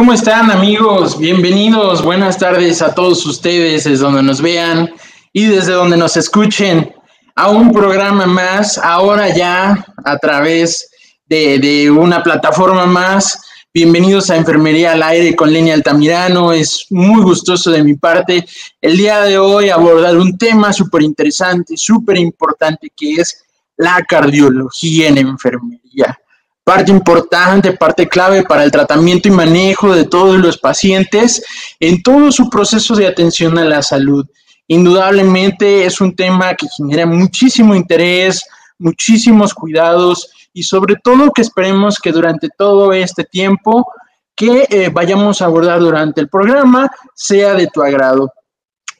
¿Cómo están amigos? Bienvenidos, buenas tardes a todos ustedes desde donde nos vean y desde donde nos escuchen a un programa más, ahora ya a través de, una plataforma más. Bienvenidos a Enfermería al Aire con Lenia Altamirano. Es muy gustoso de mi parte el día de hoy abordar un tema súper interesante, súper importante que es la cardiología en enfermería parte importante, parte clave para el tratamiento y manejo de todos los pacientes en todo su proceso de atención a la salud. Indudablemente es un tema que genera muchísimo interés, muchísimos cuidados y sobre todo que esperemos que durante todo este tiempo que eh, vayamos a abordar durante el programa sea de tu agrado.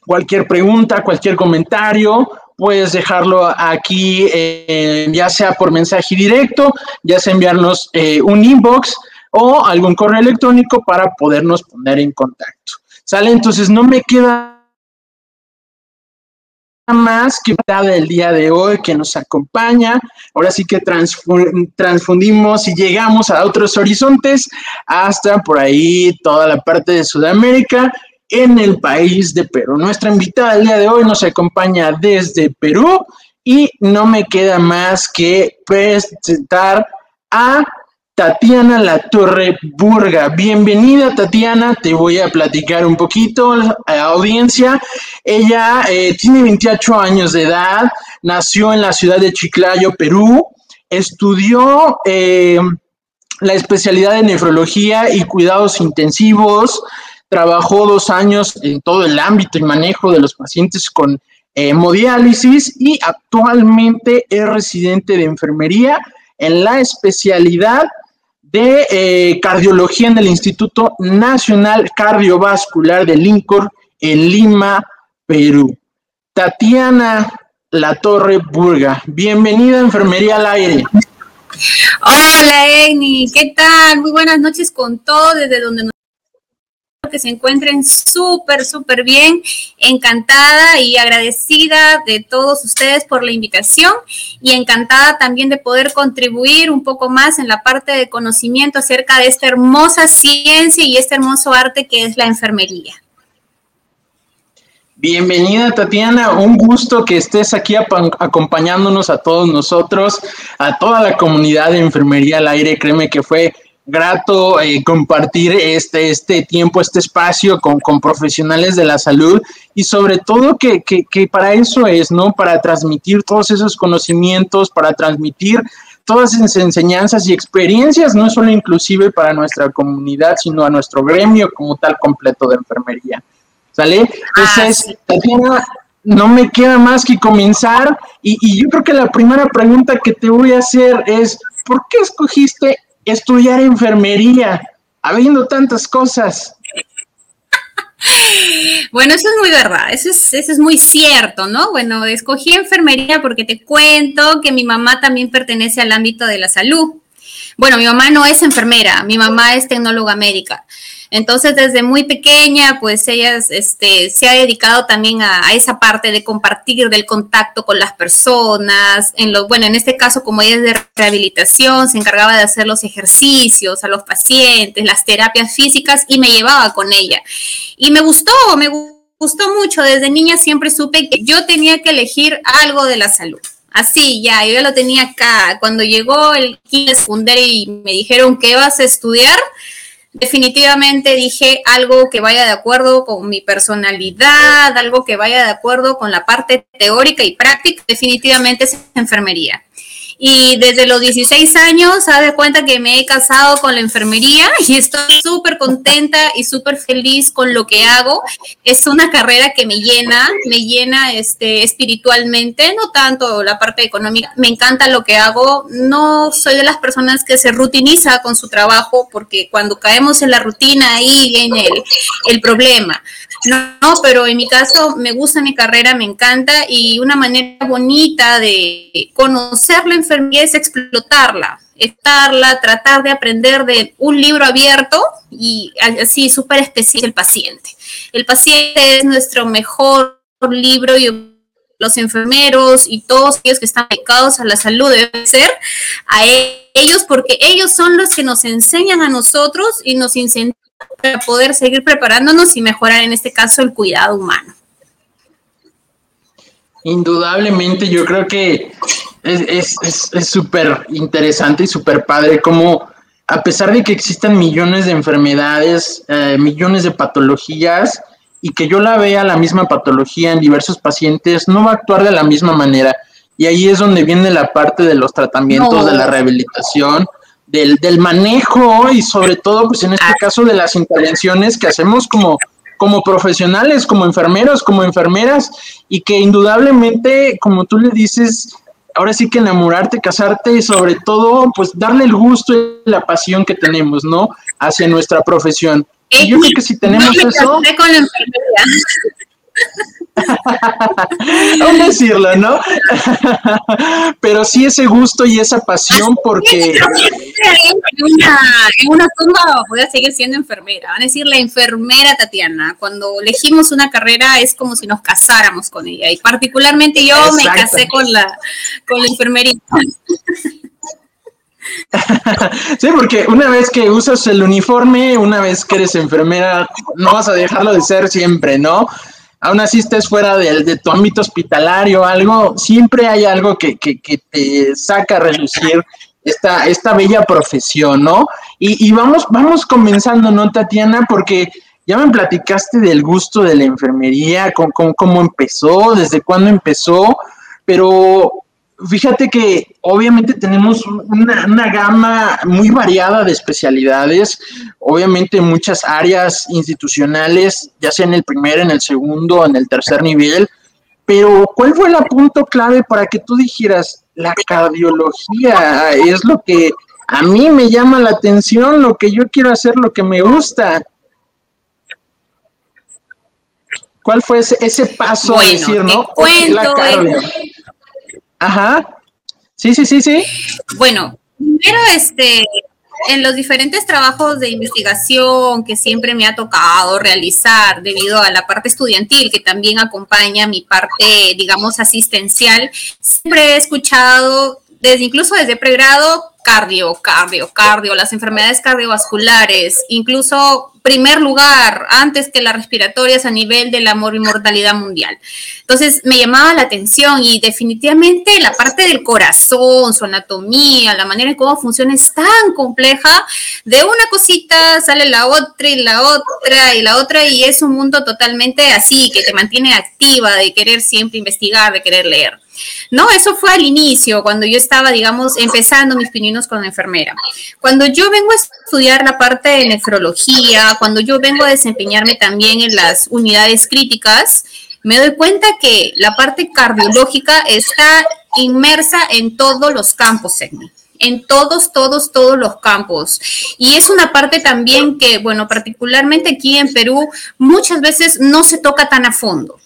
Cualquier pregunta, cualquier comentario, puedes dejarlo aquí, eh, ya sea por mensaje directo, ya sea enviarnos eh, un inbox o algún correo electrónico para podernos poner en contacto. ¿Sale? Entonces no me queda más que el día de hoy que nos acompaña. Ahora sí que transfundimos y llegamos a otros horizontes hasta por ahí toda la parte de Sudamérica en el país de Perú. Nuestra invitada el día de hoy nos acompaña desde Perú y no me queda más que presentar a Tatiana La Torre Burga. Bienvenida Tatiana, te voy a platicar un poquito a la audiencia. Ella eh, tiene 28 años de edad, nació en la ciudad de Chiclayo, Perú, estudió eh, la especialidad de nefrología y cuidados intensivos, Trabajó dos años en todo el ámbito y manejo de los pacientes con hemodiálisis y actualmente es residente de enfermería en la especialidad de eh, cardiología en el Instituto Nacional Cardiovascular de Lincoln en Lima, Perú. Tatiana La Torre Burga, bienvenida a Enfermería al Aire. Hola, Eni, ¿qué tal? Muy buenas noches con todo desde donde nos que se encuentren súper, súper bien. Encantada y agradecida de todos ustedes por la invitación y encantada también de poder contribuir un poco más en la parte de conocimiento acerca de esta hermosa ciencia y este hermoso arte que es la enfermería. Bienvenida Tatiana, un gusto que estés aquí acompañándonos a todos nosotros, a toda la comunidad de enfermería al aire. Créeme que fue grato eh, compartir este, este tiempo, este espacio con, profesionales de la salud y sobre todo que, para eso es, ¿no? Para transmitir todos esos conocimientos, para transmitir todas esas enseñanzas y experiencias, no solo inclusive para nuestra comunidad, sino a nuestro gremio como tal completo de enfermería. ¿Sale? Entonces, ah, Tatiana, no me queda más que comenzar y, y yo creo que la primera pregunta que te voy a hacer es, ¿por qué escogiste estudiar enfermería, habiendo tantas cosas. Bueno, eso es muy verdad, eso es, eso es muy cierto, ¿no? Bueno, escogí enfermería porque te cuento que mi mamá también pertenece al ámbito de la salud. Bueno, mi mamá no es enfermera, mi mamá es tecnóloga médica. Entonces, desde muy pequeña, pues ella este, se ha dedicado también a, esa parte de compartir, del contacto con las personas. En lo, bueno, en este caso, como ella es de rehabilitación, se encargaba de hacer los ejercicios a los pacientes, las terapias físicas y me llevaba con ella. Y me gustó, me gustó mucho. Desde niña siempre supe que yo tenía que elegir algo de la salud. Así, ya, yo ya lo tenía acá. Cuando llegó el kinder secundario y me dijeron que vas a estudiar, definitivamente dije algo que vaya de acuerdo con mi personalidad, algo que vaya de acuerdo con la parte teórica y práctica, definitivamente es enfermería. Y desde los 16 años, de cuenta que me he casado con la enfermería y estoy súper contenta y súper feliz con lo que hago. Es una carrera que me llena, me llena este, espiritualmente, no tanto la parte económica. Me encanta lo que hago. No soy de las personas que se rutiniza con su trabajo porque cuando caemos en la rutina ahí viene el, el problema. No, pero en mi caso me gusta mi carrera, me encanta y una manera bonita de conocer la enfermedad es explotarla, estarla, tratar de aprender de un libro abierto y así súper especial el paciente. El paciente es nuestro mejor libro y los enfermeros y todos aquellos que están dedicados a la salud deben ser a ellos porque ellos son los que nos enseñan a nosotros y nos incentivan para poder seguir preparándonos y mejorar en este caso el cuidado humano. Indudablemente, yo creo que es súper interesante y súper padre cómo, a pesar de que existan millones de enfermedades, eh, millones de patologías, y que yo la vea la misma patología en diversos pacientes, no va a actuar de la misma manera. Y ahí es donde viene la parte de los tratamientos, de la rehabilitación, del, del, manejo y sobre todo, pues en este ah. caso, de las intervenciones que hacemos como como profesionales, como enfermeros, como enfermeras, y que indudablemente, como tú le dices, ahora sí que enamorarte, casarte y sobre todo, pues darle el gusto y la pasión que tenemos, ¿no? Hacia nuestra profesión. Y yo creo que si tenemos eso... Con la Aún decirlo, ¿no? Pero sí ese gusto y esa pasión porque... En una, en una tumba voy a seguir siendo enfermera. Van a decir la enfermera Tatiana. Cuando elegimos una carrera es como si nos casáramos con ella. Y particularmente yo me casé con la, con la enfermería. sí, porque una vez que usas el uniforme, una vez que eres enfermera, no vas a dejarlo de ser siempre, ¿no? aún así estés fuera de, de tu ámbito hospitalario o algo, siempre hay algo que, que, te saca a relucir esta, esta bella profesión, ¿no? Y, y, vamos, vamos comenzando, ¿no, Tatiana? Porque ya me platicaste del gusto de la enfermería, con, cómo empezó, desde cuándo empezó, pero Fíjate que obviamente tenemos una, gama muy variada de especialidades, obviamente muchas áreas institucionales, ya sea en el primer, en el segundo, en el tercer nivel, pero ¿cuál fue el punto clave para que tú dijeras, la cardiología es lo que a mí me llama la atención, lo que yo quiero hacer, lo que me gusta? ¿Cuál fue ese, paso a decir, no? Cuento, Ajá. Sí, sí, sí, sí. Bueno, primero, este, en los diferentes trabajos de investigación que siempre me ha tocado realizar debido a la parte estudiantil que también acompaña mi parte, digamos, asistencial, siempre he escuchado, desde incluso desde pregrado, cardio, cardio, cardio, las enfermedades cardiovasculares, incluso primer lugar antes que las respiratorias a nivel de la mortalidad mundial. Entonces me llamaba la atención y definitivamente la parte del corazón, su anatomía, la manera en cómo funciona es tan compleja. De una cosita sale la otra y la otra y la otra y es un mundo totalmente así que te mantiene activa de querer siempre investigar, de querer leer. No, eso fue al inicio, cuando yo estaba, digamos, empezando mis pininos con la enfermera. Cuando yo vengo a estudiar la parte de nefrología, cuando yo vengo a desempeñarme también en las unidades críticas, me doy cuenta que la parte cardiológica está inmersa en todos los campos, en todos, todos, todos los campos. Y es una parte también que, bueno, particularmente aquí en Perú, muchas veces no se toca tan a fondo.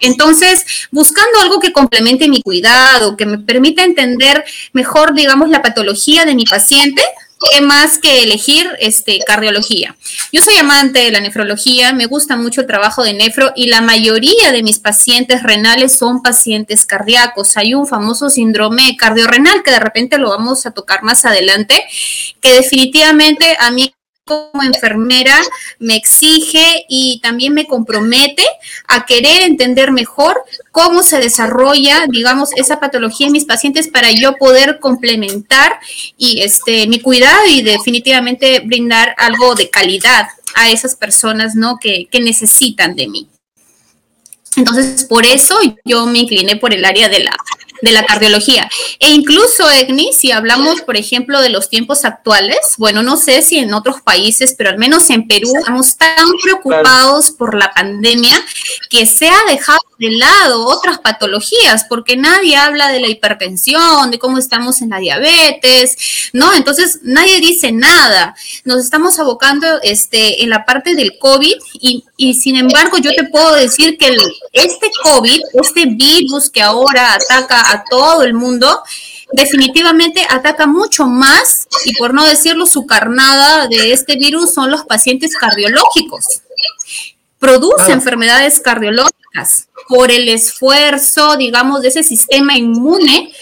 Entonces, buscando algo que complemente mi cuidado, que me permita entender mejor, digamos, la patología de mi paciente, ¿qué más que elegir este, cardiología? Yo soy amante de la nefrología, me gusta mucho el trabajo de nefro y la mayoría de mis pacientes renales son pacientes cardíacos. Hay un famoso síndrome cardiorrenal que de repente lo vamos a tocar más adelante, que definitivamente a mí como enfermera me exige y también me compromete a querer entender mejor cómo se desarrolla, digamos, esa patología en mis pacientes para yo poder complementar y este mi cuidado y definitivamente brindar algo de calidad a esas personas, ¿no? Que, que necesitan de mí. Entonces, por eso yo me incliné por el área de la de la cardiología. E incluso, Egni, si hablamos, por ejemplo, de los tiempos actuales, bueno, no sé si en otros países, pero al menos en Perú, estamos tan preocupados por la pandemia que se ha dejado de lado otras patologías, porque nadie habla de la hipertensión, de cómo estamos en la diabetes, ¿no? Entonces, nadie dice nada. Nos estamos abocando este, en la parte del COVID y, y sin embargo, yo te puedo decir que este COVID, este virus que ahora ataca a todo el mundo, definitivamente ataca mucho más, y por no decirlo, su carnada de este virus son los pacientes cardiológicos. Produce enfermedades cardiológicas por el esfuerzo, digamos, de ese sistema inmune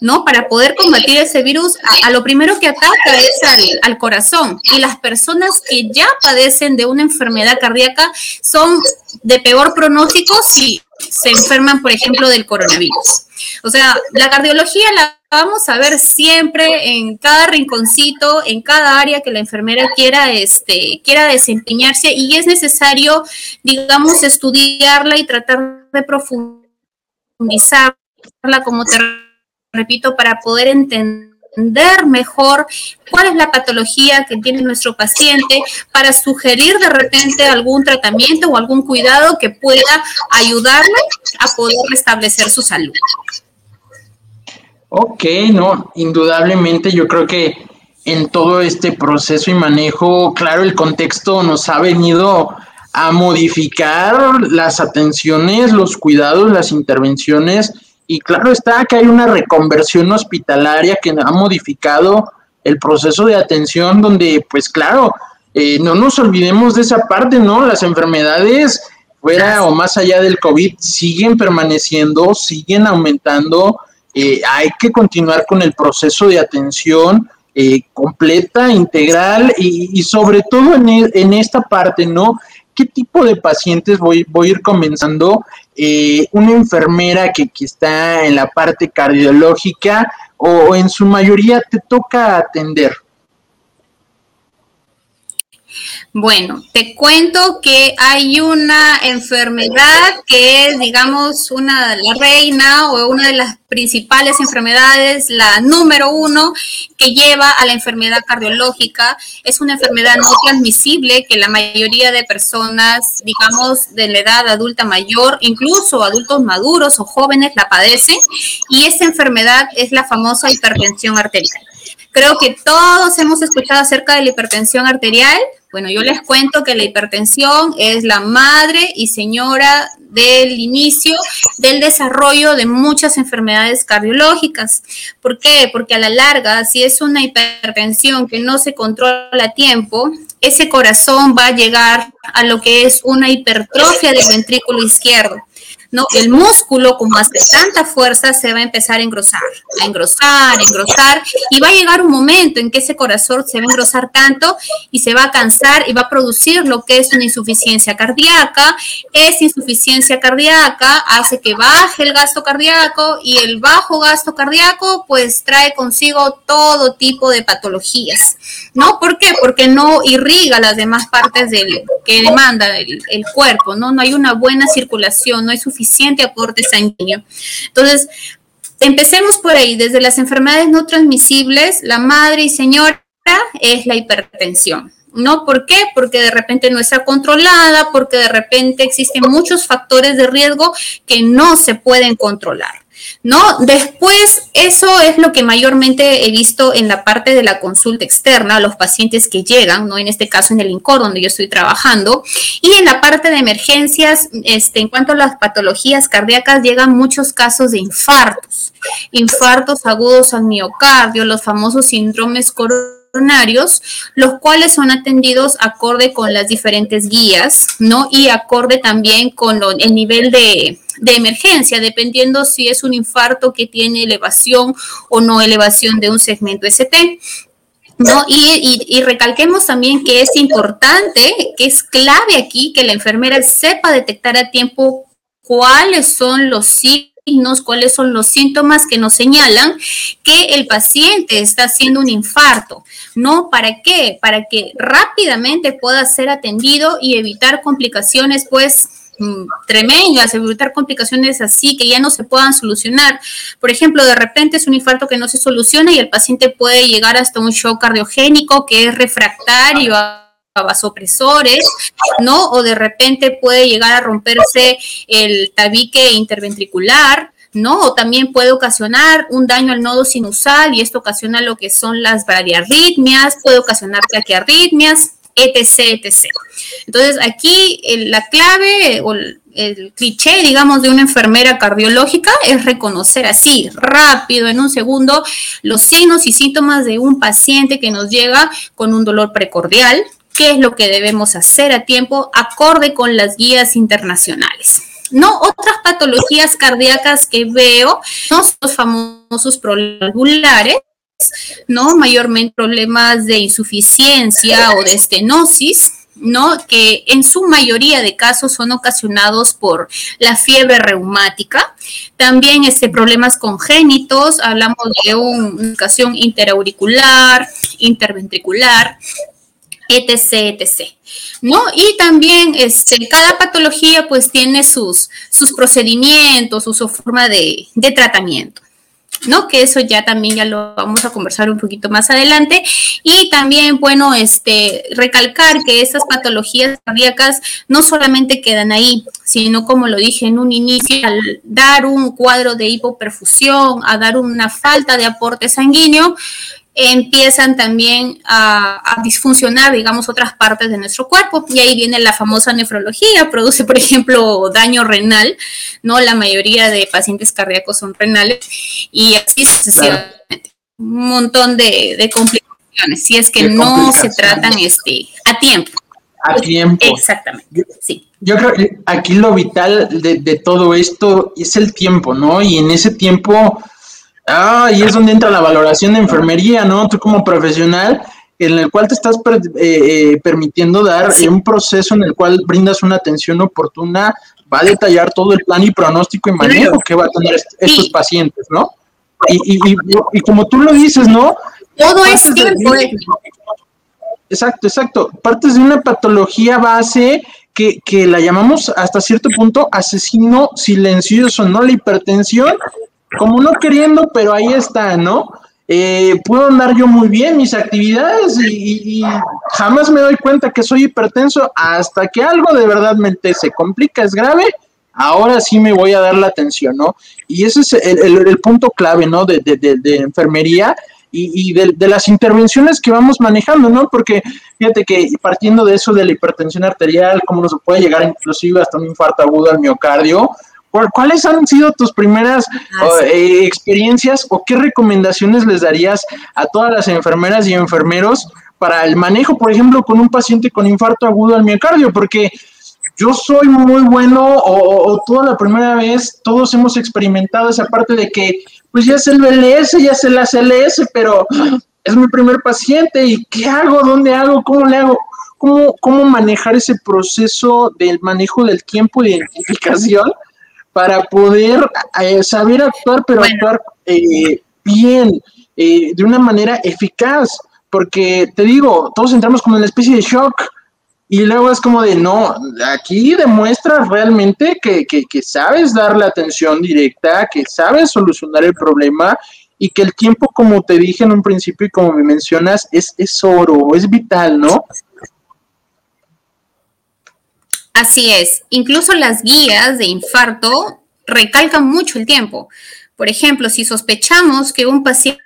¿no? Para poder combatir ese virus, a, lo primero que ataca es al, al, corazón. Y las personas que ya padecen de una enfermedad cardíaca son de peor pronóstico si se enferman, por ejemplo, del coronavirus. O sea, la cardiología la vamos a ver siempre en cada rinconcito, en cada área que la enfermera quiera, este, quiera desempeñarse y es necesario, digamos, estudiarla y tratar de profundizarla, como te repito, para poder entender mejor cuál es la patología que tiene nuestro paciente para sugerir de repente algún tratamiento o algún cuidado que pueda ayudarle a poder restablecer su salud. Ok, no, indudablemente yo creo que en todo este proceso y manejo, claro, el contexto nos ha venido a modificar las atenciones, los cuidados, las intervenciones y claro está que hay una reconversión hospitalaria que ha modificado el proceso de atención donde pues claro, eh, no nos olvidemos de esa parte, ¿no? Las enfermedades fuera o más allá del COVID siguen permaneciendo, siguen aumentando eh, hay que continuar con el proceso de atención eh, completa, integral y, sobre todo en, e, en, esta parte, ¿no? ¿Qué tipo de pacientes voy, voy a ir comenzando? Eh, una enfermera que, que, está en la parte cardiológica o en su mayoría te toca atender. Bueno, te cuento que hay una enfermedad que es, digamos, una la reina o una de las principales enfermedades, la número uno, que lleva a la enfermedad cardiológica. Es una enfermedad no transmisible que la mayoría de personas, digamos, de la edad adulta mayor, incluso adultos maduros o jóvenes, la padecen. Y esta enfermedad es la famosa hipertensión arterial. Creo que todos hemos escuchado acerca de la hipertensión arterial. Bueno, yo les cuento que la hipertensión es la madre y señora del inicio del desarrollo de muchas enfermedades cardiológicas. ¿Por qué? Porque a la larga, si es una hipertensión que no se controla a tiempo, ese corazón va a llegar a lo que es una hipertrofia del ventrículo izquierdo. ¿No? El músculo, como hace tanta fuerza, se va a empezar a engrosar, a engrosar, a engrosar, y va a llegar un momento en que ese corazón se va a engrosar tanto y se va a cansar y va a producir lo que es una insuficiencia cardíaca. Esa insuficiencia cardíaca hace que baje el gasto cardíaco y el bajo gasto cardíaco pues trae consigo todo tipo de patologías, ¿no? ¿Por qué? Porque no irriga las demás partes del, que demanda el, el cuerpo, ¿no? No hay una buena circulación, no hay suficiente suficiente aporte sanguíneo. Entonces, empecemos por ahí, desde las enfermedades no transmisibles, la madre y señora es la hipertensión. ¿No? ¿Por qué? Porque de repente no está controlada, porque de repente existen muchos factores de riesgo que no se pueden controlar. ¿No? Después, eso es lo que mayormente he visto en la parte de la consulta externa, los pacientes que llegan, ¿no? En este caso en el INCOR, donde yo estoy trabajando, y en la parte de emergencias, este, en cuanto a las patologías cardíacas, llegan muchos casos de infartos, infartos agudos al miocardio, los famosos síndromes coronarios los cuales son atendidos acorde con las diferentes guías, ¿no? Y acorde también con el nivel de, emergencia, dependiendo si es un infarto que tiene elevación o no elevación de un segmento ST. ¿No? Y, y, recalquemos también que es importante, que es clave aquí que la enfermera sepa detectar a tiempo cuáles son los signos cuáles son los síntomas que nos señalan que el paciente está haciendo un infarto. ¿No? ¿Para qué? Para que rápidamente pueda ser atendido y evitar complicaciones, pues, mm, tremendas, evitar complicaciones así que ya no se puedan solucionar. Por ejemplo, de repente es un infarto que no se soluciona y el paciente puede llegar hasta un shock cardiogénico que es refractario vasopresores, ¿no? O de repente puede llegar a romperse el tabique interventricular, ¿no? O también puede ocasionar un daño al nodo sinusal y esto ocasiona lo que son las bradiarritmias, puede ocasionar taquiarritmias, etc, etc. Entonces, aquí la clave o el cliché, digamos, de una enfermera cardiológica es reconocer así, rápido, en un segundo, los signos y síntomas de un paciente que nos llega con un dolor precordial, qué es lo que debemos hacer a tiempo acorde con las guías internacionales. No, otras patologías cardíacas que veo son los famosos problemas ¿no? Mayormente problemas de insuficiencia o de estenosis, ¿no? Que en su mayoría de casos son ocasionados por la fiebre reumática. También este, problemas congénitos, hablamos de una ocasión interauricular, interventricular, etc, etc. ¿No? Y también este, cada patología pues tiene sus, sus procedimientos, su, forma de, de tratamiento. ¿no? Que eso ya también ya lo vamos a conversar un poquito más adelante. Y también, bueno, este, recalcar que estas patologías cardíacas no solamente quedan ahí, sino como lo dije en un inicio, al dar un cuadro de hipoperfusión, a dar una falta de aporte sanguíneo, empiezan también a, disfuncionar, digamos, otras partes de nuestro cuerpo. Y ahí viene la famosa nefrología, produce, por ejemplo, daño renal, ¿no? La mayoría de pacientes cardíacos son renales y así sucesivamente. Un montón de, complicaciones, si es que no se tratan este, a tiempo. A tiempo. Exactamente, sí. Yo creo que aquí lo vital de, de todo esto es el tiempo, ¿no? Y en ese tiempo Ah, y es donde entra la valoración de enfermería, ¿no? Tú como profesional, en el cual te estás eh, eh, permitiendo dar un proceso en el cual brindas una atención oportuna, va a detallar todo el plan y pronóstico y manejo que va a tener estos pacientes, ¿no? Y, y, y, como tú lo dices, ¿no? Todo es tiempo. exacto, exacto. Partes de una patología base que, que la llamamos hasta cierto punto asesino silencioso, ¿no? La hipertensión como no queriendo, pero ahí está, ¿no? Eh, puedo andar yo muy bien mis actividades y, jamás me doy cuenta que soy hipertenso hasta que algo de verdad se complica, es grave, ahora sí me voy a dar la atención, ¿no? Y ese es el, punto clave, ¿no? De, de, enfermería y, de, de, las intervenciones que vamos manejando, ¿no? Porque fíjate que partiendo de eso de la hipertensión arterial, cómo nos puede llegar inclusive hasta un infarto agudo al miocardio, ¿Cuáles han sido tus primeras ah, eh, experiencias o qué recomendaciones les darías a todas las enfermeras y enfermeros para el manejo, por ejemplo, con un paciente con infarto agudo al miocardio? Porque yo soy muy bueno o, toda la primera vez todos hemos experimentado esa parte de que pues ya es el BLS, ya es el ACLS, pero es mi primer paciente y ¿qué hago? ¿Dónde hago? ¿Cómo le hago? ¿Cómo, cómo manejar ese proceso del manejo del tiempo de identificación? Para poder eh, saber actuar, pero actuar eh, bien, eh, de una manera eficaz, porque te digo, todos entramos como en una especie de shock. Y luego es como de, no, aquí demuestras realmente que, que, que sabes dar la atención directa, que sabes solucionar el problema y que el tiempo, como te dije en un principio y como me mencionas, es, es oro, es vital, ¿no? Así es. Incluso las guías de infarto recalcan mucho el tiempo. Por ejemplo, si sospechamos que un paciente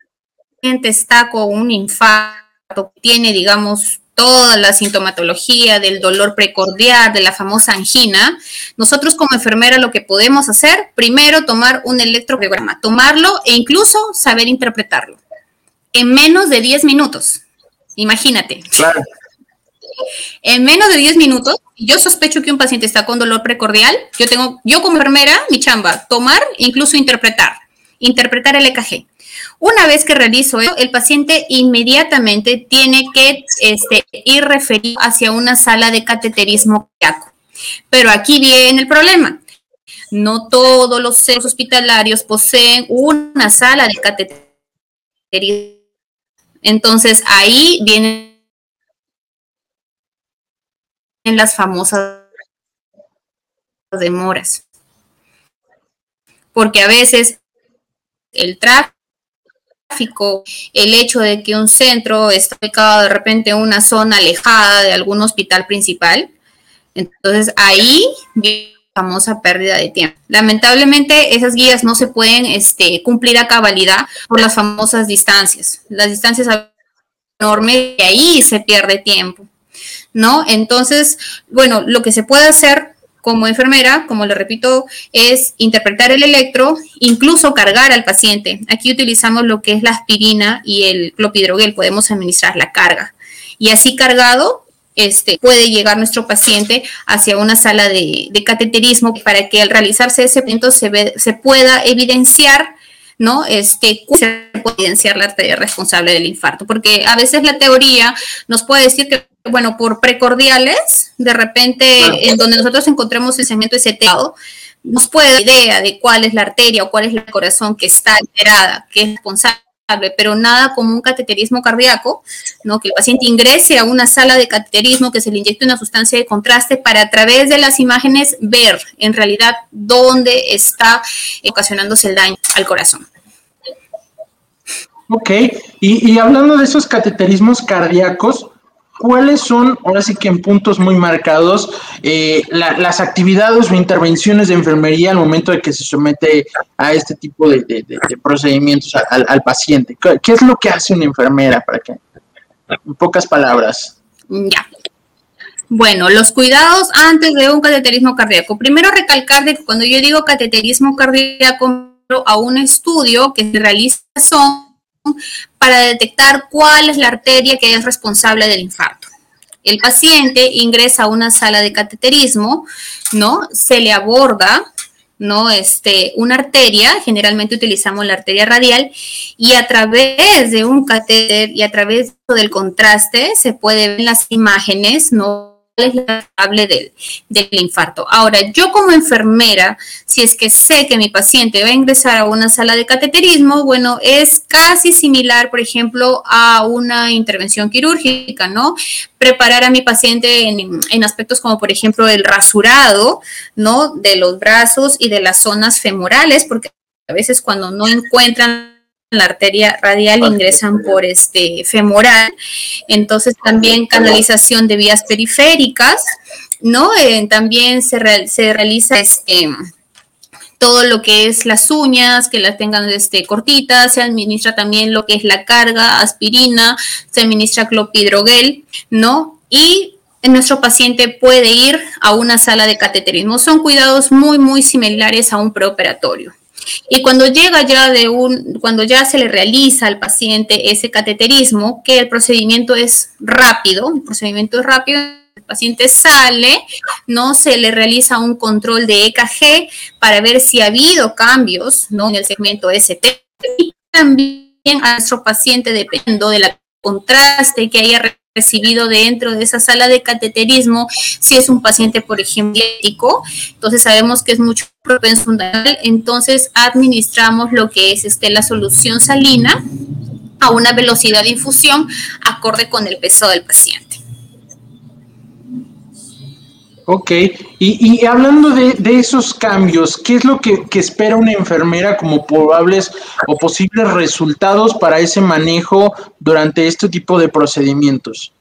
está con un infarto, tiene, digamos, toda la sintomatología del dolor precordial, de la famosa angina, nosotros como enfermera lo que podemos hacer, primero tomar un electrocardiograma, tomarlo e incluso saber interpretarlo en menos de 10 minutos. Imagínate. Claro. En menos de 10 minutos, yo sospecho que un paciente está con dolor precordial. Yo tengo, yo como enfermera, mi chamba, tomar, incluso interpretar, interpretar el EKG. Una vez que realizo eso, el paciente inmediatamente tiene que este, ir referido hacia una sala de cateterismo cardíaco. Pero aquí viene el problema. No todos los centros hospitalarios poseen una sala de cateterismo. Entonces ahí viene en las famosas demoras. Porque a veces el tráfico, el hecho de que un centro está ubicado de repente en una zona alejada de algún hospital principal, entonces ahí viene la famosa pérdida de tiempo. Lamentablemente esas guías no se pueden este, cumplir a cabalidad por las famosas distancias. Las distancias enormes y ahí se pierde tiempo. ¿No? Entonces, bueno, lo que se puede hacer como enfermera, como le repito, es interpretar el electro, incluso cargar al paciente. Aquí utilizamos lo que es la aspirina y el clopidogrel, podemos administrar la carga. Y así cargado, este, puede llegar nuestro paciente hacia una sala de, cateterismo para que al realizarse ese evento se, se pueda evidenciar ¿no? Este, se puede evidenciar la arteria responsable del infarto, porque a veces la teoría nos puede decir que, bueno, por precordiales, de repente, en donde nosotros encontremos el segmento seteado, nos puede dar idea de cuál es la arteria o cuál es el corazón que está alterada, que es responsable pero nada como un cateterismo cardíaco, ¿no? que el paciente ingrese a una sala de cateterismo, que se le inyecte una sustancia de contraste para a través de las imágenes ver en realidad dónde está ocasionándose el daño al corazón. Ok, y, y hablando de esos cateterismos cardíacos, ¿cuáles son, ahora sí que en puntos muy marcados, eh, las actividades o intervenciones de enfermería al momento de que se somete a este tipo de, procedimientos al, paciente? ¿Qué es lo que hace una enfermera? Para que, en pocas palabras. Ya. Bueno, los cuidados antes de un cateterismo cardíaco. Primero recalcar de que cuando yo digo cateterismo cardíaco, a un estudio que se realiza son para detectar cuál es la arteria que es responsable del infarto. El paciente ingresa a una sala de cateterismo, ¿no? Se le aborda, ¿no? Este, una arteria, generalmente utilizamos la arteria radial, y a través de un catéter y a través del contraste se puede ver las imágenes, ¿no? Es la del, del infarto. Ahora, yo como enfermera, si es que sé que mi paciente va a ingresar a una sala de cateterismo, bueno, es casi similar, por ejemplo, a una intervención quirúrgica, ¿no? Preparar a mi paciente en, en aspectos como, por ejemplo, el rasurado, ¿no? De los brazos y de las zonas femorales, porque a veces cuando no encuentran la arteria radial ingresan por este femoral, entonces también canalización de vías periféricas, ¿no? Eh, también se, se realiza este, todo lo que es las uñas, que las tengan este, cortitas, se administra también lo que es la carga, aspirina, se administra clopidrogel, ¿no? Y nuestro paciente puede ir a una sala de cateterismo. Son cuidados muy, muy similares a un preoperatorio. Y cuando llega ya de un, cuando ya se le realiza al paciente ese cateterismo, que el procedimiento es rápido, el procedimiento es rápido, el paciente sale, no se le realiza un control de EKG para ver si ha habido cambios, ¿no? En el segmento ST y también a nuestro paciente dependiendo de la contraste que haya recibido dentro de esa sala de cateterismo, si es un paciente, por ejemplo, entonces sabemos que es mucho propenso entonces administramos lo que es este, la solución salina a una velocidad de infusión acorde con el peso del paciente. Ok, y, hablando de, esos cambios, ¿qué es lo que, que, espera una enfermera como probables o posibles resultados para ese manejo durante este tipo de procedimientos?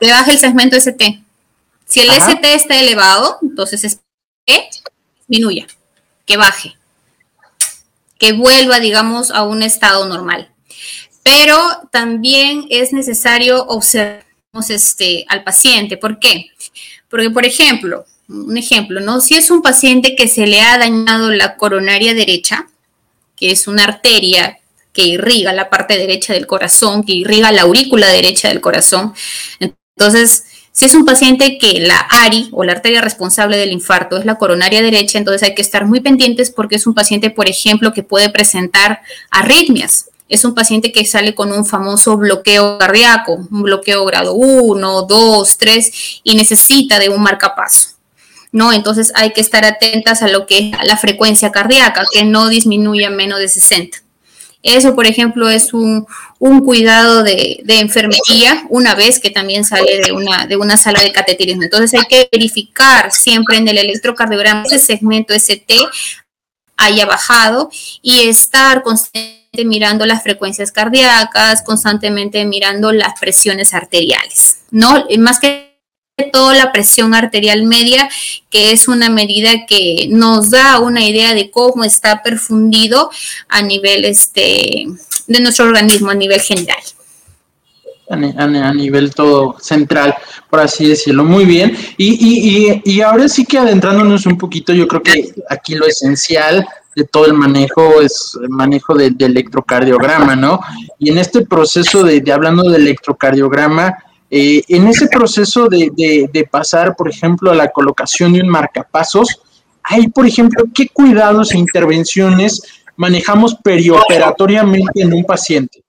Que baje el segmento ST. Si el ST está elevado, entonces es que disminuya, que baje, que vuelva, digamos, a un estado normal. Pero también es necesario observar este, al paciente. ¿Por qué? Porque, por ejemplo, un ejemplo, ¿no? Si es un paciente que se le ha dañado la coronaria derecha, que es una arteria que irriga la parte derecha del corazón, que irriga la aurícula derecha del corazón, entonces, si es un paciente que la ARI o la arteria responsable del infarto es la coronaria derecha, entonces hay que estar muy pendientes porque es un paciente, por ejemplo, que puede presentar arritmias es un paciente que sale con un famoso bloqueo cardíaco, un bloqueo grado 1, 2, 3 y necesita de un marcapaso. ¿no? Entonces hay que estar atentas a lo que es la frecuencia cardíaca, que no disminuya menos de 60. Eso, por ejemplo, es un, cuidado de, enfermería una vez que también sale de una, de una sala de cateterismo. Entonces hay que verificar siempre en el electrocardiograma ese segmento ST haya bajado y estar constantemente mirando las frecuencias cardíacas, constantemente mirando las presiones arteriales, ¿no? Más que todo la presión arterial media, que es una medida que nos da una idea de cómo está perfundido a nivel este, de nuestro organismo, a nivel general. A, nivel todo central, por así decirlo. Muy bien. Y, y, y, ahora sí que adentrándonos un poquito, yo creo que aquí lo esencial de todo el manejo, es manejo de, electrocardiograma, ¿no? Y en este proceso de, hablando de electrocardiograma, eh, en ese proceso de, de, pasar, por ejemplo, a la colocación de un marcapasos, hay, por ejemplo, qué cuidados e intervenciones manejamos perioperatoriamente en un paciente.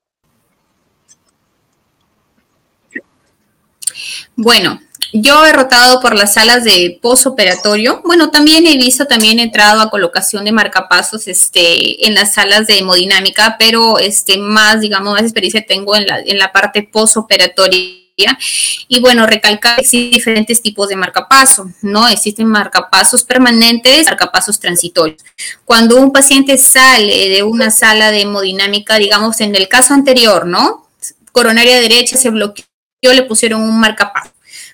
Bueno, yo he rotado por las salas de posoperatorio. Bueno, también he visto, también he entrado a colocación de marcapasos este, en las salas de hemodinámica, pero este, más, digamos, más experiencia tengo en la, en la parte posoperatoria. Y bueno, recalcar que existen diferentes tipos de marcapaso, ¿no? Existen marcapasos permanentes, marcapasos transitorios. Cuando un paciente sale de una sala de hemodinámica, digamos, en el caso anterior, ¿no? Coronaria derecha se bloqueó, le pusieron un marcapaso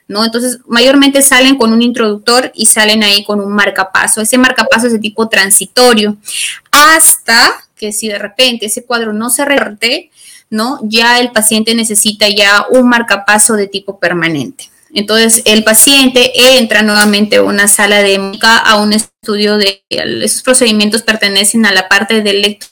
¿no? Entonces, mayormente salen con un introductor y salen ahí con un marcapaso. Ese marcapaso es de tipo transitorio, hasta que si de repente ese cuadro no se reverte, ¿no? Ya el paciente necesita ya un marcapaso de tipo permanente. Entonces, el paciente entra nuevamente a una sala de a un estudio de esos procedimientos pertenecen a la parte del electro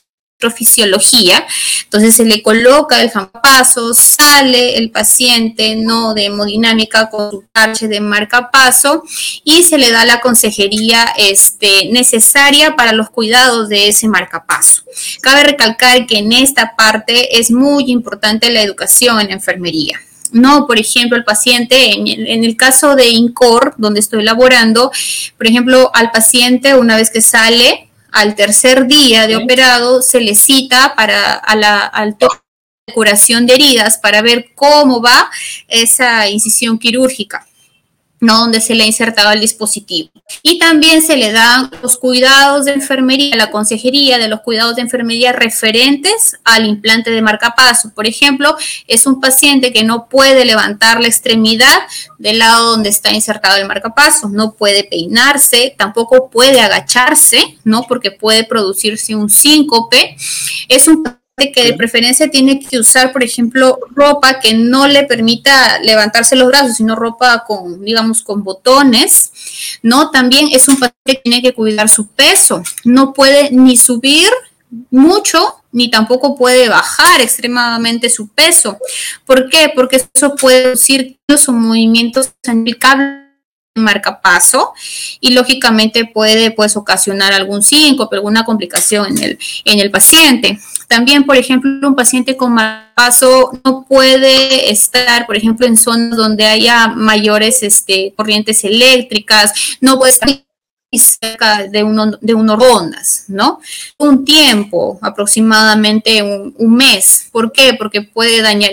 fisiología, entonces se le coloca el paso, sale el paciente no de hemodinámica con su parche de marcapaso y se le da la consejería este, necesaria para los cuidados de ese marcapaso. Cabe recalcar que en esta parte es muy importante la educación en enfermería. No, por ejemplo, el paciente, en el, caso de INCOR, donde estoy laborando, por ejemplo, al paciente una vez que sale, al tercer día de operado se le cita para a la, al de curación de heridas para ver cómo va esa incisión quirúrgica. ¿No? donde se le ha insertado el dispositivo. Y también se le dan los cuidados de enfermería, la consejería de los cuidados de enfermería referentes al implante de marcapaso. Por ejemplo, es un paciente que no puede levantar la extremidad del lado donde está insertado el marcapaso, no puede peinarse, tampoco puede agacharse, ¿no? Porque puede producirse un síncope. Es un que de preferencia tiene que usar, por ejemplo, ropa que no le permita levantarse los brazos, sino ropa con, digamos, con botones, ¿no? También es un paciente que tiene que cuidar su peso, no puede ni subir mucho, ni tampoco puede bajar extremadamente su peso. ¿Por qué? Porque eso puede decir los movimientos en el cable marcapaso y lógicamente puede pues ocasionar algún síncope, alguna complicación en el, en el paciente. También, por ejemplo, un paciente con marcapaso no puede estar, por ejemplo, en zonas donde haya mayores este, corrientes eléctricas, no puede estar cerca de, uno, de unos rondas, ¿no? Un tiempo, aproximadamente un, mes. ¿Por qué? Porque puede dañar,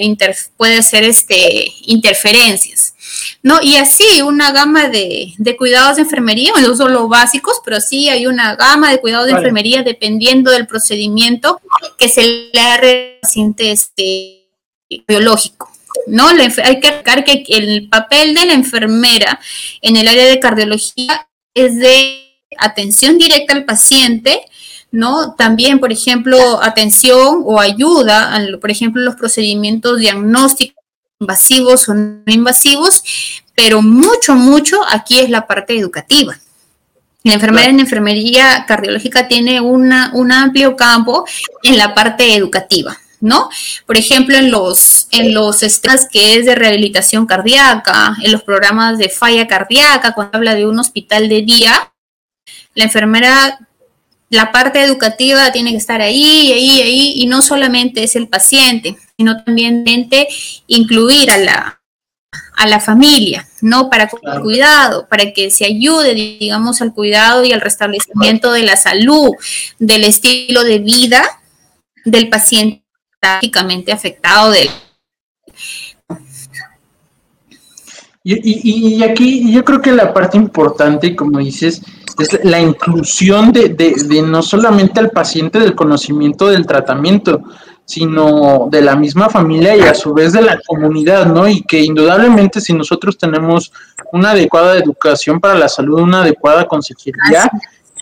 puede hacer este, interferencias. ¿No? Y así una gama de, cuidados de enfermería, no solo básicos, pero sí hay una gama de cuidados de enfermería dependiendo del procedimiento que se le haga al paciente este, biológico. ¿no? hay que recalcar que el papel de la enfermera en el área de cardiología es de atención directa al paciente, ¿no? También, por ejemplo, atención o ayuda, por ejemplo, los procedimientos diagnósticos invasivos o no invasivos, pero mucho, mucho aquí es la parte educativa. La enfermera en enfermería cardiológica tiene una, un amplio campo en la parte educativa, ¿no? Por ejemplo, en los, en los sistemas que es de rehabilitación cardíaca, en los programas de falla cardíaca, cuando habla de un hospital de día, la enfermera la parte educativa tiene que estar ahí, ahí, ahí, y no solamente es el paciente, sino también incluir a la, a la familia, ¿no? Para el cuidado, para que se ayude, digamos, al cuidado y al restablecimiento de la salud, del estilo de vida del paciente trágicamente afectado de y, y, aquí yo creo que la parte importante, como dices, es la inclusión de, de, no solamente al paciente del conocimiento del tratamiento, sino de la misma familia y a su vez de la comunidad, ¿no? Y que indudablemente si nosotros tenemos una adecuada educación para la salud, una adecuada consejería,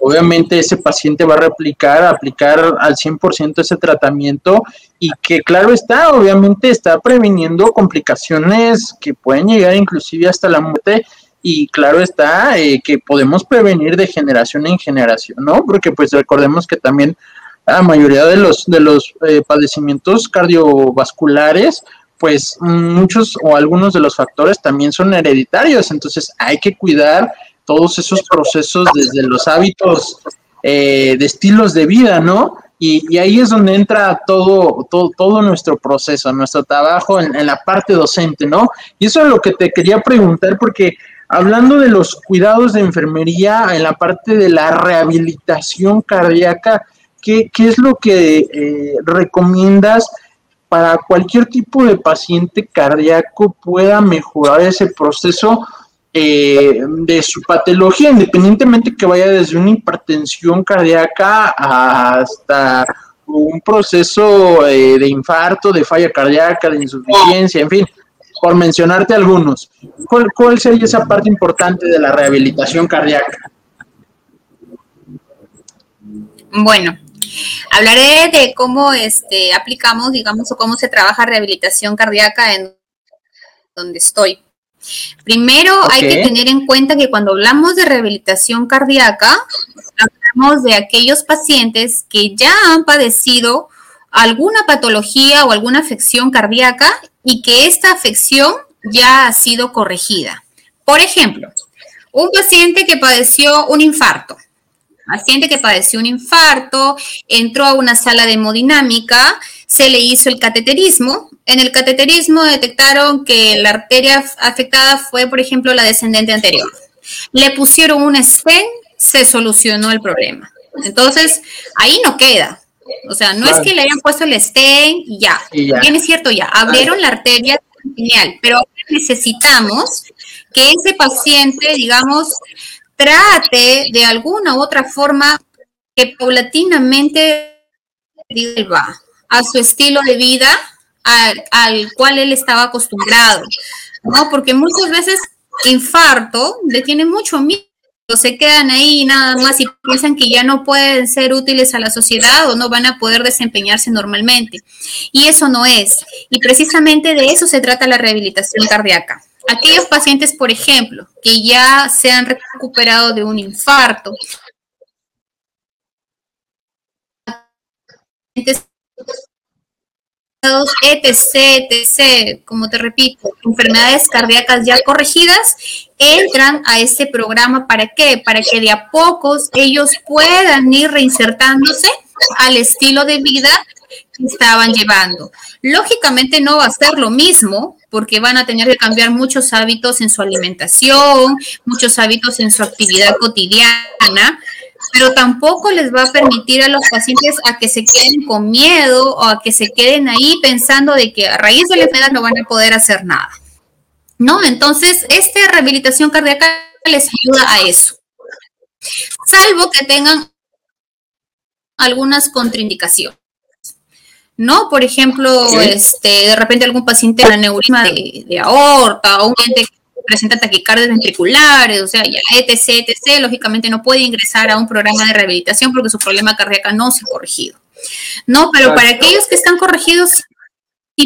obviamente ese paciente va a replicar, aplicar al 100% ese tratamiento y que claro está, obviamente está previniendo complicaciones que pueden llegar inclusive hasta la muerte y claro está eh, que podemos prevenir de generación en generación, ¿no? Porque pues recordemos que también la mayoría de los, de los eh, padecimientos cardiovasculares, pues muchos o algunos de los factores también son hereditarios, entonces hay que cuidar todos esos procesos desde los hábitos eh, de estilos de vida, ¿no? Y, ahí es donde entra todo, todo, todo nuestro proceso, nuestro trabajo en, la parte docente, ¿no? Y eso es lo que te quería preguntar, porque hablando de los cuidados de enfermería, en la parte de la rehabilitación cardíaca, ¿qué, es lo que eh, recomiendas para cualquier tipo de paciente cardíaco pueda mejorar ese proceso eh, de su patología, independientemente que vaya desde una hipertensión cardíaca hasta un proceso eh, de infarto, de falla cardíaca, de insuficiencia, en fin, por mencionarte algunos. ¿Cuál, ¿Cuál sería esa parte importante de la rehabilitación cardíaca? Bueno, Hablaré de cómo este, aplicamos, digamos, o cómo se trabaja rehabilitación cardíaca en donde estoy. Primero hay que tener en cuenta que cuando hablamos de rehabilitación cardíaca, hablamos de aquellos pacientes que ya han padecido alguna patología o alguna afección cardíaca y que esta afección ya ha sido corregida. Por ejemplo, un paciente que padeció un infarto paciente que padeció un infarto, entró a una sala de hemodinámica, se le hizo el cateterismo. En el cateterismo detectaron que la arteria afectada fue, por ejemplo, la descendente anterior. Le pusieron un stent, se solucionó el problema. Entonces, ahí no queda. O sea, no es que le hayan puesto el stent y ya. Bien es cierto, ya. Abrieron la arteria genial, pero necesitamos que ese paciente, digamos, trate de alguna u otra forma que paulatinamente va a su estilo de vida al, cual él estaba acostumbrado, ¿no? Porque muchas veces infarto le tiene mucho miedo, se quedan ahí nada más y piensan que ya no pueden ser útiles a la sociedad o no van a poder desempeñarse normalmente. Y eso no es. Y precisamente de eso se trata la rehabilitación cardíaca aquellos pacientes, por ejemplo, que ya se han recuperado de un infarto, etc, etc, como te repito, enfermedades cardíacas ya corregidas, entran a este programa. ¿Para qué? Para que de a pocos ellos puedan ir reinsertándose al estilo de vida que estaban llevando. Lógicamente no va a ser lo mismo porque van a tener que cambiar muchos hábitos en su alimentación, muchos hábitos en su actividad cotidiana, pero tampoco les va a permitir a los pacientes a que se queden con miedo o a que se queden ahí pensando de que a raíz de la enfermedad no van a poder hacer nada. ¿No? Entonces, esta rehabilitación cardíaca les ayuda a eso. Salvo que tengan algunas contraindicaciones. ¿no? Por ejemplo, este, de repente algún paciente con aneurisma de, de, aorta o un paciente que presenta taquicardias ventriculares, o sea, ya etc, etc, lógicamente no puede ingresar a un programa de rehabilitación porque su problema cardíaco no se ha corregido. No, pero para aquellos que están corregidos,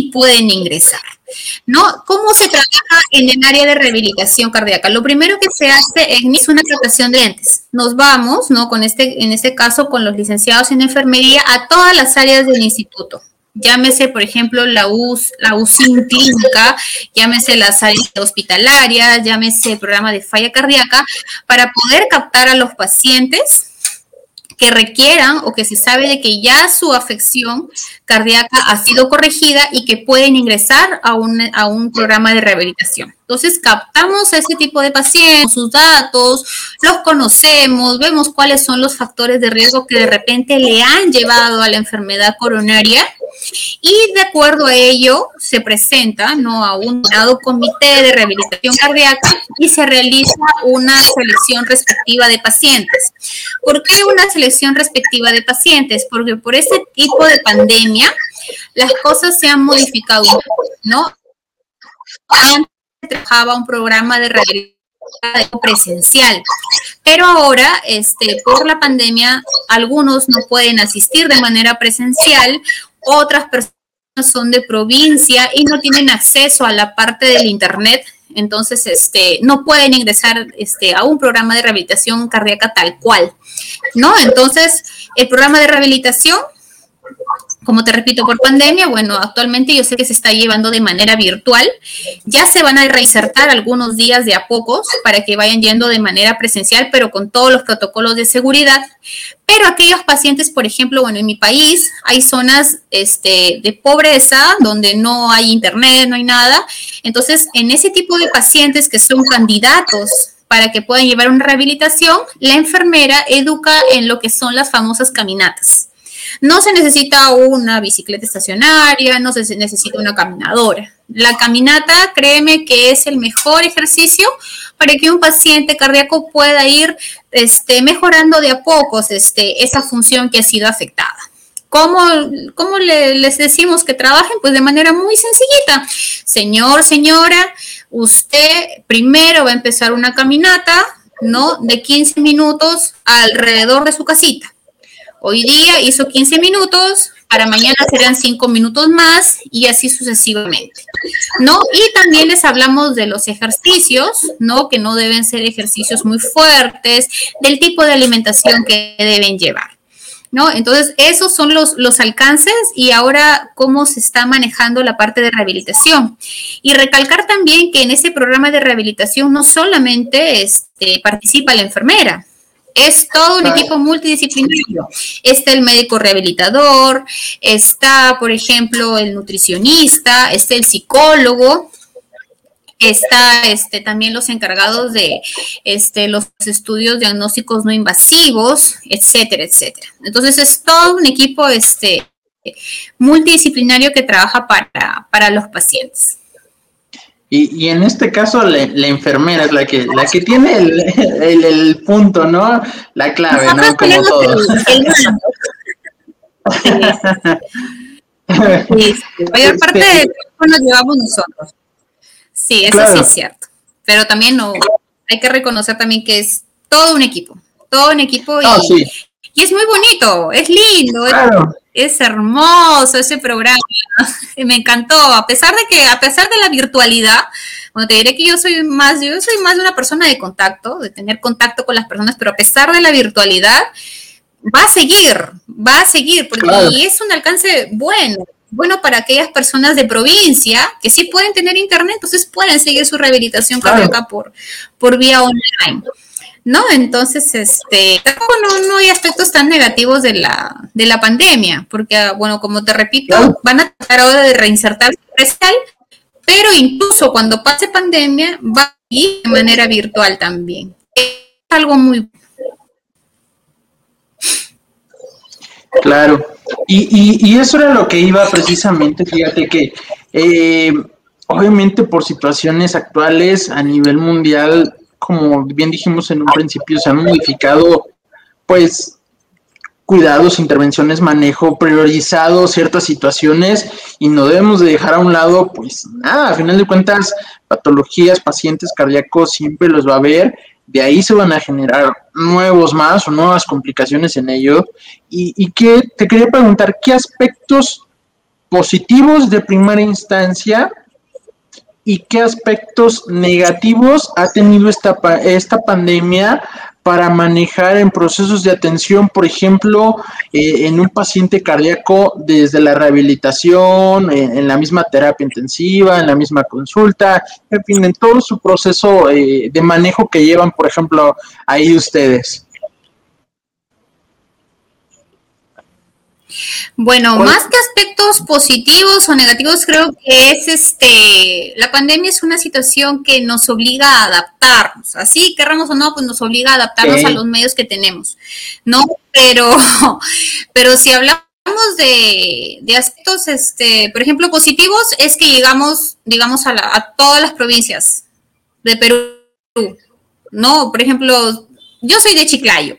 pueden ingresar. ¿No? ¿Cómo se trabaja en el área de rehabilitación cardíaca? Lo primero que se hace es una tratación de entes. Nos vamos, ¿no? Con este, en este caso, con los licenciados en enfermería a todas las áreas del instituto. Llámese, por ejemplo, la US, la UCIN clínica, llámese las áreas hospitalarias, llámese el programa de falla cardíaca, para poder captar a los pacientes que requieran o que se sabe de que ya su afección cardíaca ha sido corregida y que pueden ingresar a un, a un programa de rehabilitación. Entonces captamos a ese tipo de pacientes, sus datos, los conocemos, vemos cuáles son los factores de riesgo que de repente le han llevado a la enfermedad coronaria y de acuerdo a ello se presenta ¿no? a un comité de rehabilitación cardíaca y se realiza una selección respectiva de pacientes. ¿Por qué una selección respectiva de pacientes? Porque por este tipo de pandemia las cosas se han modificado, ¿no? Antes trabajaba un programa de rehabilitación presencial. Pero ahora, este, por la pandemia, algunos no pueden asistir de manera presencial, otras personas son de provincia y no tienen acceso a la parte del internet, entonces este, no pueden ingresar este, a un programa de rehabilitación cardíaca tal cual, ¿no? Entonces, el programa de rehabilitación como te repito, por pandemia, bueno, actualmente yo sé que se está llevando de manera virtual. Ya se van a reinsertar algunos días de a pocos para que vayan yendo de manera presencial, pero con todos los protocolos de seguridad. Pero aquellos pacientes, por ejemplo, bueno, en mi país hay zonas este, de pobreza donde no hay internet, no hay nada. Entonces, en ese tipo de pacientes que son candidatos para que puedan llevar una rehabilitación, la enfermera educa en lo que son las famosas caminatas. No se necesita una bicicleta estacionaria, no se necesita una caminadora. La caminata, créeme que es el mejor ejercicio para que un paciente cardíaco pueda ir este, mejorando de a pocos este, esa función que ha sido afectada. ¿Cómo, cómo les decimos que trabajen? Pues de manera muy sencillita. Señor, señora, usted primero va a empezar una caminata, ¿no? De 15 minutos alrededor de su casita. Hoy día hizo 15 minutos, para mañana serán 5 minutos más y así sucesivamente. ¿No? Y también les hablamos de los ejercicios, ¿no? Que no deben ser ejercicios muy fuertes, del tipo de alimentación que deben llevar. ¿No? Entonces, esos son los, los alcances y ahora cómo se está manejando la parte de rehabilitación. Y recalcar también que en ese programa de rehabilitación no solamente este, participa la enfermera, es todo un equipo multidisciplinario. Está el médico rehabilitador, está, por ejemplo, el nutricionista, está el psicólogo, está este, también los encargados de este, los estudios diagnósticos no invasivos, etcétera, etcétera. Entonces es todo un equipo este, multidisciplinario que trabaja para, para los pacientes. Y, en este caso la, enfermera es la que la que tiene el, punto, ¿no? La clave, ¿no? Como todo. Sí, mayor parte de nos llevamos nosotros. Sí, eso sí es cierto. Pero también no, hay que reconocer también que es todo un equipo, todo un equipo y, y es muy bonito, es lindo, claro es hermoso ese programa. Me encantó, a pesar de que, a pesar de la virtualidad, bueno, te diré que yo soy más, yo soy más de una persona de contacto, de tener contacto con las personas, pero a pesar de la virtualidad, va a seguir, va a seguir, porque es un alcance bueno, bueno para aquellas personas de provincia que sí pueden tener internet, entonces pueden seguir su rehabilitación cardíaca por, por vía online. ¿No? Entonces, este, tampoco no, hay aspectos tan negativos de la, de la pandemia, porque, ah, bueno, como te repito, van a tratar ahora de reinsertarse presencial, pero incluso cuando pase pandemia, va a ir de manera virtual también. Es algo muy... Claro, y, y, eso era lo que iba precisamente, fíjate que... Eh, obviamente por situaciones actuales a nivel mundial como bien dijimos en un principio, se han modificado, pues, cuidados, intervenciones, manejo, priorizado ciertas situaciones y no debemos de dejar a un lado, pues, nada, a final de cuentas, patologías, pacientes cardíacos siempre los va a haber, de ahí se van a generar nuevos más o nuevas complicaciones en ello. Y, y que te quería preguntar, ¿qué aspectos positivos de primera instancia y qué aspectos negativos ha tenido esta, esta pandemia para manejar en procesos de atención, por ejemplo, eh, en un paciente cardíaco desde la rehabilitación, en la misma terapia intensiva, en la misma consulta, en fin, en todo su proceso eh, de manejo que llevan, por ejemplo, ahí ustedes. Bueno, más que aspectos positivos o negativos, creo que es este, la pandemia es una situación que nos obliga a adaptarnos, así querramos o no, pues nos obliga a adaptarnos a los medios que tenemos, ¿no? Pero, pero si hablamos de, de, aspectos, este, por ejemplo, positivos, es que llegamos, digamos, a, a todas las provincias de Perú, ¿no? Por ejemplo, yo soy de Chiclayo.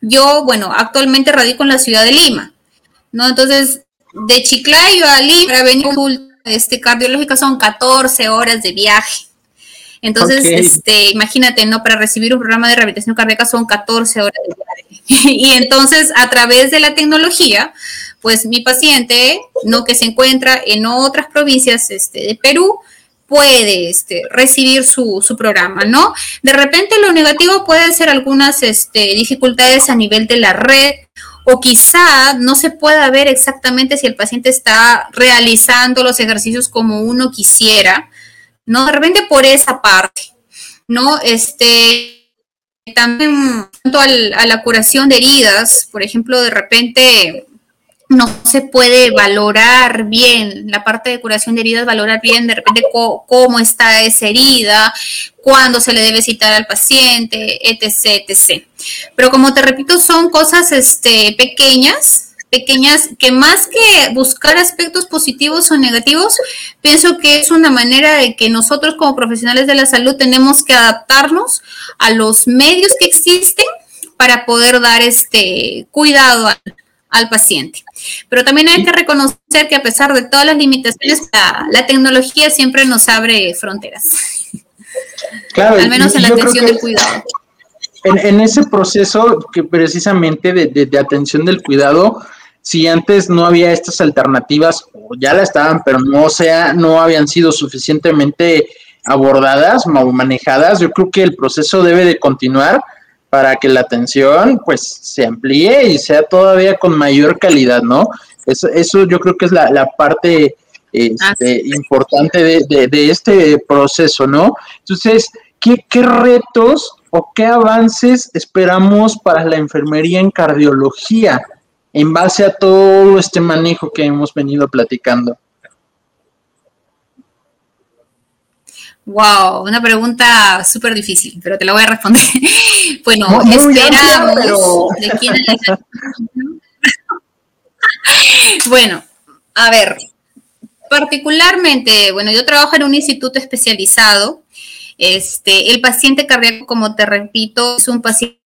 Yo, bueno, actualmente radico en la ciudad de Lima. ¿No? Entonces, de Chiclayo a Lima para venir a este cardiológica son 14 horas de viaje. Entonces, este, imagínate, ¿no? Para recibir un programa de rehabilitación cardíaca son 14 horas de viaje. y entonces, a través de la tecnología, pues mi paciente, ¿no? Que se encuentra en otras provincias este, de Perú, puede este, recibir su, su, programa, ¿no? De repente lo negativo puede ser algunas este, dificultades a nivel de la red o quizá no se pueda ver exactamente si el paciente está realizando los ejercicios como uno quisiera, ¿no? De repente por esa parte, ¿no? Este, también a la curación de heridas, por ejemplo, de repente no se puede valorar bien la parte de curación de heridas, valorar bien de repente cómo, está esa herida, cuándo se le debe citar al paciente, etc, etc. Pero como te repito, son cosas este, pequeñas, pequeñas que más que buscar aspectos positivos o negativos, pienso que es una manera de que nosotros como profesionales de la salud tenemos que adaptarnos a los medios que existen para poder dar este cuidado al al paciente. Pero también hay que reconocer que a pesar de todas las limitaciones, la, tecnología siempre nos abre fronteras. Claro, al menos en la atención del cuidado. En, ese proceso que precisamente de, atención del cuidado, si antes no había estas alternativas, o ya la estaban, pero no, sea, no habían sido suficientemente abordadas o manejadas, yo creo que el proceso debe de continuar para que la atención pues se amplíe y sea todavía con mayor calidad, ¿no? Eso, eso yo creo que es la, parte este, importante de, este proceso, ¿no? Entonces, ¿qué, ¿qué retos o qué avances esperamos para la enfermería en cardiología en base a todo este manejo que hemos venido platicando? Wow, una pregunta súper difícil, pero te la voy a responder. bueno, esperamos de quién Bueno, a ver, particularmente, bueno, yo trabajo en un instituto especializado. Este, el paciente cardíaco, como te repito, es un paciente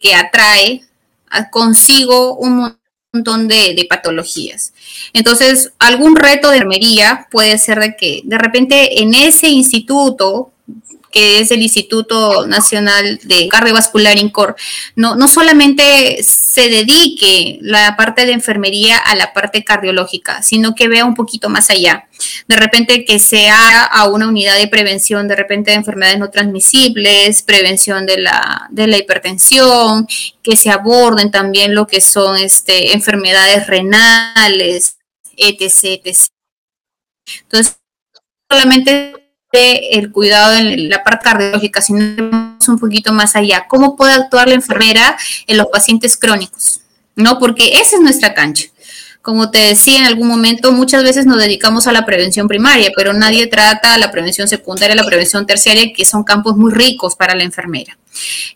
que atrae consigo un montón de, patologías. Entonces, algún reto de enfermería puede ser de que de repente en ese instituto que es el Instituto Nacional de Cardiovascular INCOR, no, no solamente se dedique la parte de enfermería a la parte cardiológica, sino que vea un poquito más allá. De repente que se haga a una unidad de prevención, de repente de enfermedades no transmisibles, prevención de la, de la hipertensión, que se aborden también lo que son este, enfermedades renales, etc, etc. Entonces, solamente el cuidado en la parte cardiológica, sino un poquito más allá. ¿Cómo puede actuar la enfermera en los pacientes crónicos? ¿No? Porque esa es nuestra cancha. Como te decía en algún momento, muchas veces nos dedicamos a la prevención primaria, pero nadie trata la prevención secundaria, la prevención terciaria, que son campos muy ricos para la enfermera.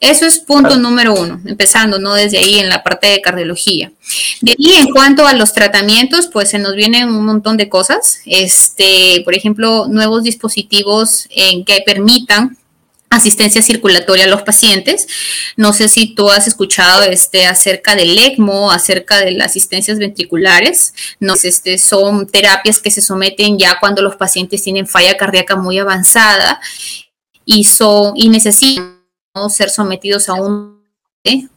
Eso es punto número uno, empezando, ¿no? Desde ahí en la parte de cardiología. De ahí, en cuanto a los tratamientos, pues se nos vienen un montón de cosas. Este, por ejemplo, nuevos dispositivos en que permitan asistencia circulatoria a los pacientes. No sé si tú has escuchado este, acerca del ECMO, acerca de las asistencias ventriculares. No este, son terapias que se someten ya cuando los pacientes tienen falla cardíaca muy avanzada y, son, y necesitan ser sometidos a un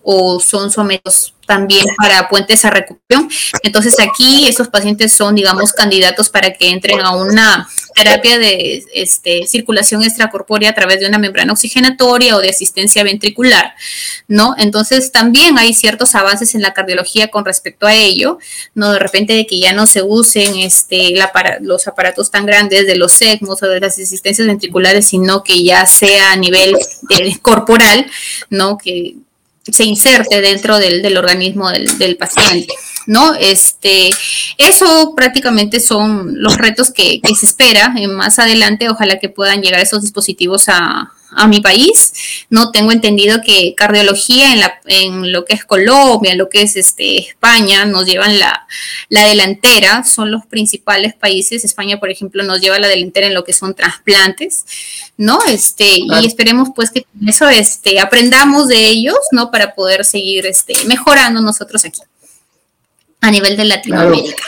o son sometidos también para puentes a recuperación. Entonces aquí esos pacientes son, digamos, candidatos para que entren a una terapia de este, circulación extracorpórea a través de una membrana oxigenatoria o de asistencia ventricular, ¿no? Entonces también hay ciertos avances en la cardiología con respecto a ello, ¿no? De repente de que ya no se usen este, los aparatos tan grandes de los ECMOS o de las asistencias ventriculares, sino que ya sea a nivel corporal, ¿no? Que se inserte dentro del, organismo del, paciente, ¿no? Este, eso prácticamente son los retos que, que se espera más adelante. Ojalá que puedan llegar esos dispositivos a, a mi país. No tengo entendido que cardiología en, la, en lo que es Colombia, en lo que es este, España, nos llevan la, la, delantera, son los principales países. España, por ejemplo, nos lleva la delantera en lo que son trasplantes, ¿no? Este, y esperemos pues que con eso este, aprendamos de ellos, ¿no? Para poder seguir este, mejorando nosotros aquí a nivel de Latinoamérica.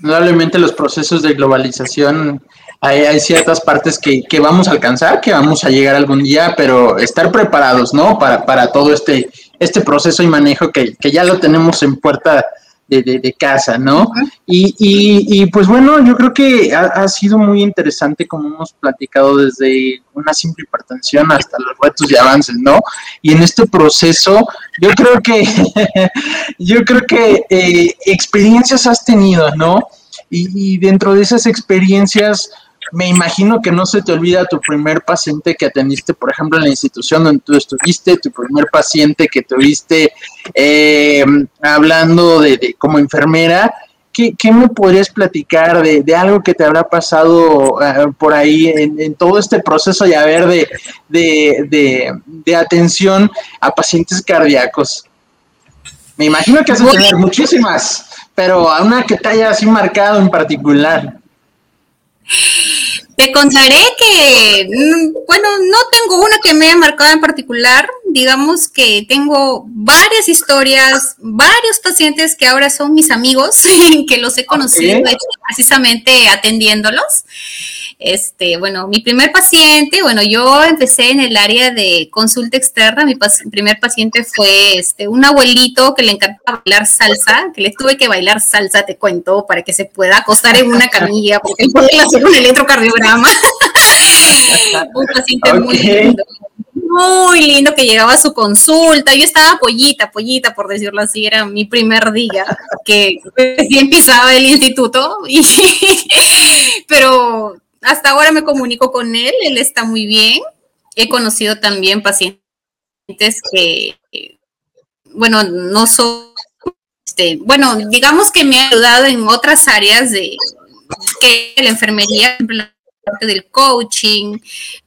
Probablemente los procesos de globalización hay, ciertas partes que, que, vamos a alcanzar, que vamos a llegar algún día, pero estar preparados, ¿no? Para, para todo este, este proceso y manejo que, que ya lo tenemos en puerta de, casa, ¿no? y, y, pues bueno, yo creo que ha, sido muy interesante como hemos platicado desde una simple hipertensión hasta los retos y avances, ¿no? Y en este proceso, yo creo que, yo creo que eh, experiencias has tenido, ¿no? Y, y dentro de esas experiencias, me imagino que no se te olvida tu primer paciente que atendiste, por ejemplo, en la institución donde tú estuviste, tu primer paciente que tuviste eh, hablando de, como enfermera. ¿Qué, me podrías platicar de, algo que te habrá pasado eh, por ahí en, todo este proceso y a ver de, de, de, atención a pacientes cardíacos? Me imagino que has de tener muchísimas, pero a una que te haya así marcado en particular. Te contaré que, mm, bueno, no tengo una que me haya marcado en particular. Digamos que tengo varias historias, varios pacientes que ahora son mis amigos, que los he conocido precisamente atendiéndolos. Este, bueno, mi primer paciente, bueno, yo empecé en el área de consulta externa. Mi primer paciente fue este, un abuelito que le encantaba bailar salsa, que le tuve que bailar salsa, te cuento, para que se pueda acostar en una camilla, porque puede hacer un electrocardiograma. un paciente muy lindo muy lindo que llegaba a su consulta. Yo estaba pollita, pollita, por decirlo así, era mi primer día que recién pisaba el instituto. Y, pero hasta ahora me comunico con él, él está muy bien. He conocido también pacientes que, bueno, no son, este, bueno, digamos que me ha ayudado en otras áreas de que la enfermería, la del coaching,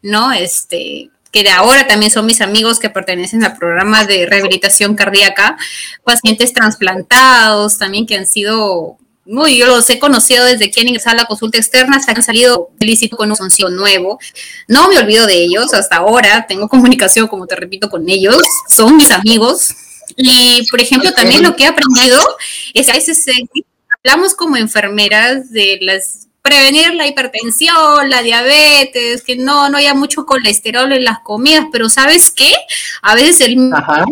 ¿no? Este, que de ahora también son mis amigos que pertenecen al programa de rehabilitación cardíaca, pacientes trasplantados también que han sido muy, yo los he conocido desde que han ingresado a la consulta externa hasta que han salido lícito con un soncio nuevo. No me olvido de ellos, hasta ahora tengo comunicación, como te repito, con ellos, son mis amigos. Y, por ejemplo, también lo que he aprendido es que a veces eh, hablamos como enfermeras de las prevenir la hipertensión, la diabetes, que no, no haya mucho colesterol en las comidas, pero ¿sabes qué? A veces el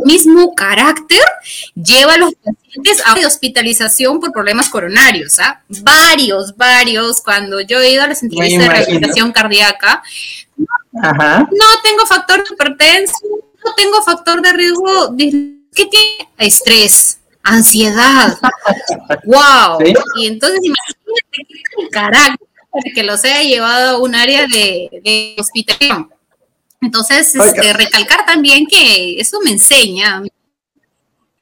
mismo carácter lleva a los pacientes a hospitalización por problemas coronarios, ¿ah? Varios, varios, cuando yo he ido a las entrevistas de rehabilitación cardíaca, no tengo factor de hipertensión, no tengo factor de riesgo, ¿qué tiene? Estrés ansiedad. ¡Wow! Y entonces imagínate el carácter que los haya llevado a un área de, de hospital. Entonces, este, recalcar también que eso me enseña.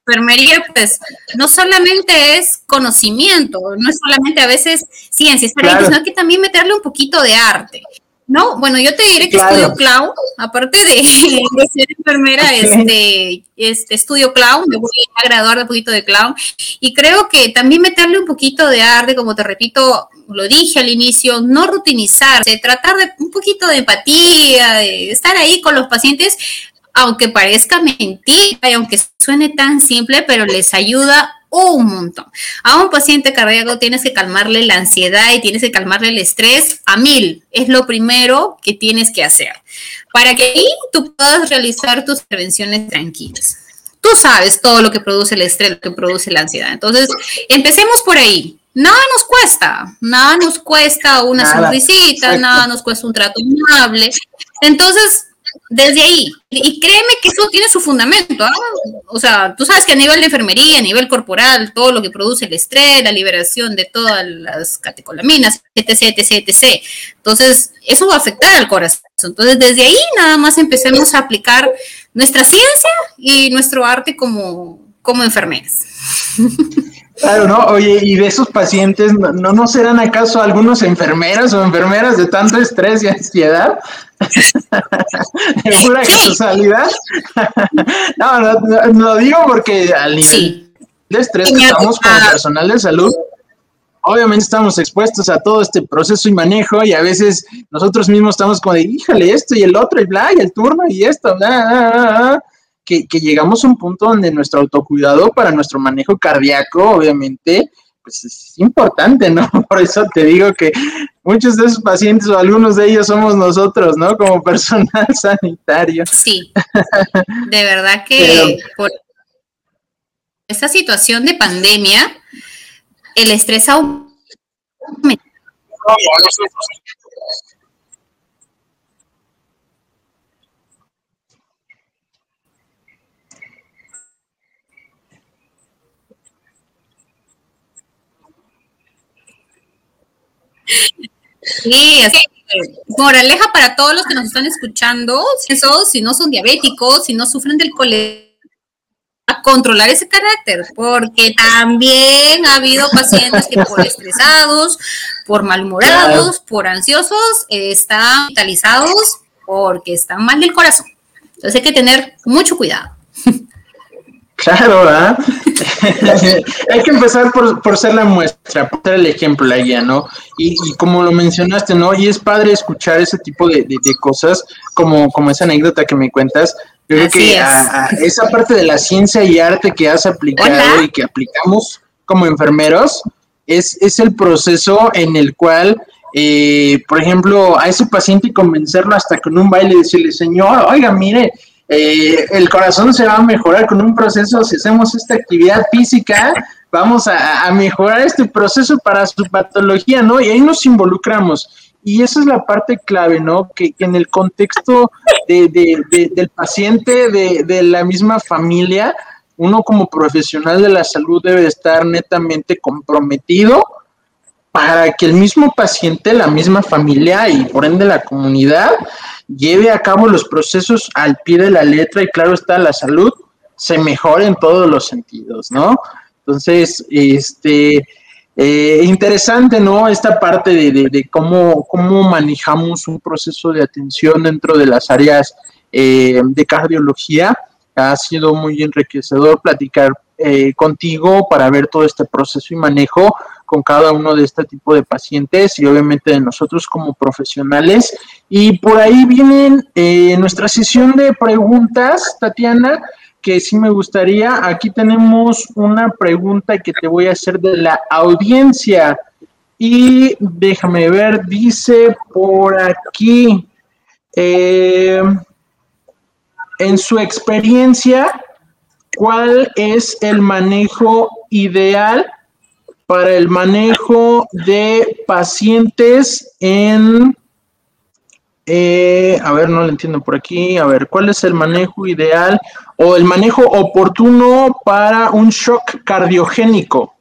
Enfermería, pues, no solamente es conocimiento, no es solamente a veces ciencia, sino que también meterle un poquito de arte. No, bueno, yo te diré que estudio clown, aparte de, ser enfermera, este, este, estudio clown, me voy a graduar de un poquito de clown, y creo que también meterle un poquito de arte, como te repito, lo dije al inicio, no rutinizarse, tratar de un poquito de empatía, de estar ahí con los pacientes, aunque parezca mentira y aunque suene tan simple, pero les ayuda un montón. A un paciente cardíaco tienes que calmarle la ansiedad y tienes que calmarle el estrés a mil. Es lo primero que tienes que hacer para que ahí tú puedas realizar tus prevenciones tranquilas. Tú sabes todo lo que produce el estrés, lo que produce la ansiedad. Entonces, empecemos por ahí. Nada nos cuesta, nada nos cuesta una sonrisita, nada nos cuesta un trato amable. Entonces, desde ahí. Y créeme que eso tiene su fundamento. ¿ah? O sea, tú sabes que a nivel de enfermería, a nivel corporal, todo lo que produce el estrés, la liberación de todas las catecolaminas, etc., etc., etc. Entonces, eso va a afectar al corazón. Entonces, desde ahí nada más empecemos a aplicar nuestra ciencia y nuestro arte como, como enfermeras. Claro, ¿no? Oye, y de esos pacientes, ¿no, ¿no serán acaso algunos enfermeras o enfermeras de tanto estrés y ansiedad? ¿De pura casualidad? no, no, lo digo porque al nivel de estrés que estamos como personal de salud, obviamente estamos expuestos a todo este proceso y manejo y a veces nosotros mismos estamos como de, híjale, esto y el otro y bla, y el turno y esto, bla, bla, bla, que, llegamos a un punto donde nuestro autocuidado para nuestro manejo cardíaco, obviamente, pues es importante, ¿no? Por eso te digo que muchos de esos pacientes o algunos de ellos somos nosotros, ¿no? Como personal sanitario. Sí, de verdad que por esta situación de pandemia, el estrés aumenta. Sí, así moraleja para todos los que nos están escuchando, si no son diabéticos, si no sufren del colesterol, a controlar ese carácter, porque también ha habido pacientes que por estresados, por malhumorados, por ansiosos, están hospitalizados porque están mal del corazón. Entonces hay que tener mucho cuidado. Claro, ¿verdad? Hay que empezar por, ser la muestra, por ser el ejemplo, la guía, ¿no? Y, como lo mencionaste, ¿no? Y es padre escuchar ese tipo de, cosas, como, como esa anécdota que me cuentas. Yo creo que esa parte de la ciencia y arte que has aplicado y que aplicamos como enfermeros es, es el proceso en el cual eh, por ejemplo, a ese paciente convencerlo hasta con un baile y decirle, señor, oiga, mire, eh, el corazón se va a mejorar con un proceso, si hacemos esta actividad física, vamos a, mejorar este proceso para su patología, ¿no? Y ahí nos involucramos. Y esa es la parte clave, ¿no? Que, en el contexto del paciente, de, la misma familia, uno como profesional de la salud debe estar netamente comprometido para que el mismo paciente, la misma familia y por ende la comunidad lleve a cabo los procesos al pie de la letra y claro está, la salud se mejora en todos los sentidos, ¿no? Entonces, este, eh, interesante, ¿no? Esta parte de, cómo, cómo manejamos un proceso de atención dentro de las áreas eh, de cardiología. Ha sido muy enriquecedor platicar eh, contigo para ver todo este proceso y manejo con cada uno de este tipo de pacientes y obviamente de nosotros como profesionales. Y por ahí viene eh, nuestra sesión de preguntas, Tatiana, que sí me gustaría. Aquí tenemos una pregunta que te voy a hacer de la audiencia. Y déjame ver, dice por aquí, eh, en su experiencia, ¿cuál es el manejo ideal para el manejo de pacientes en... Eh, a ver, no lo entiendo por aquí. A ver, ¿cuál es el manejo ideal o el manejo oportuno para un shock cardiogénico?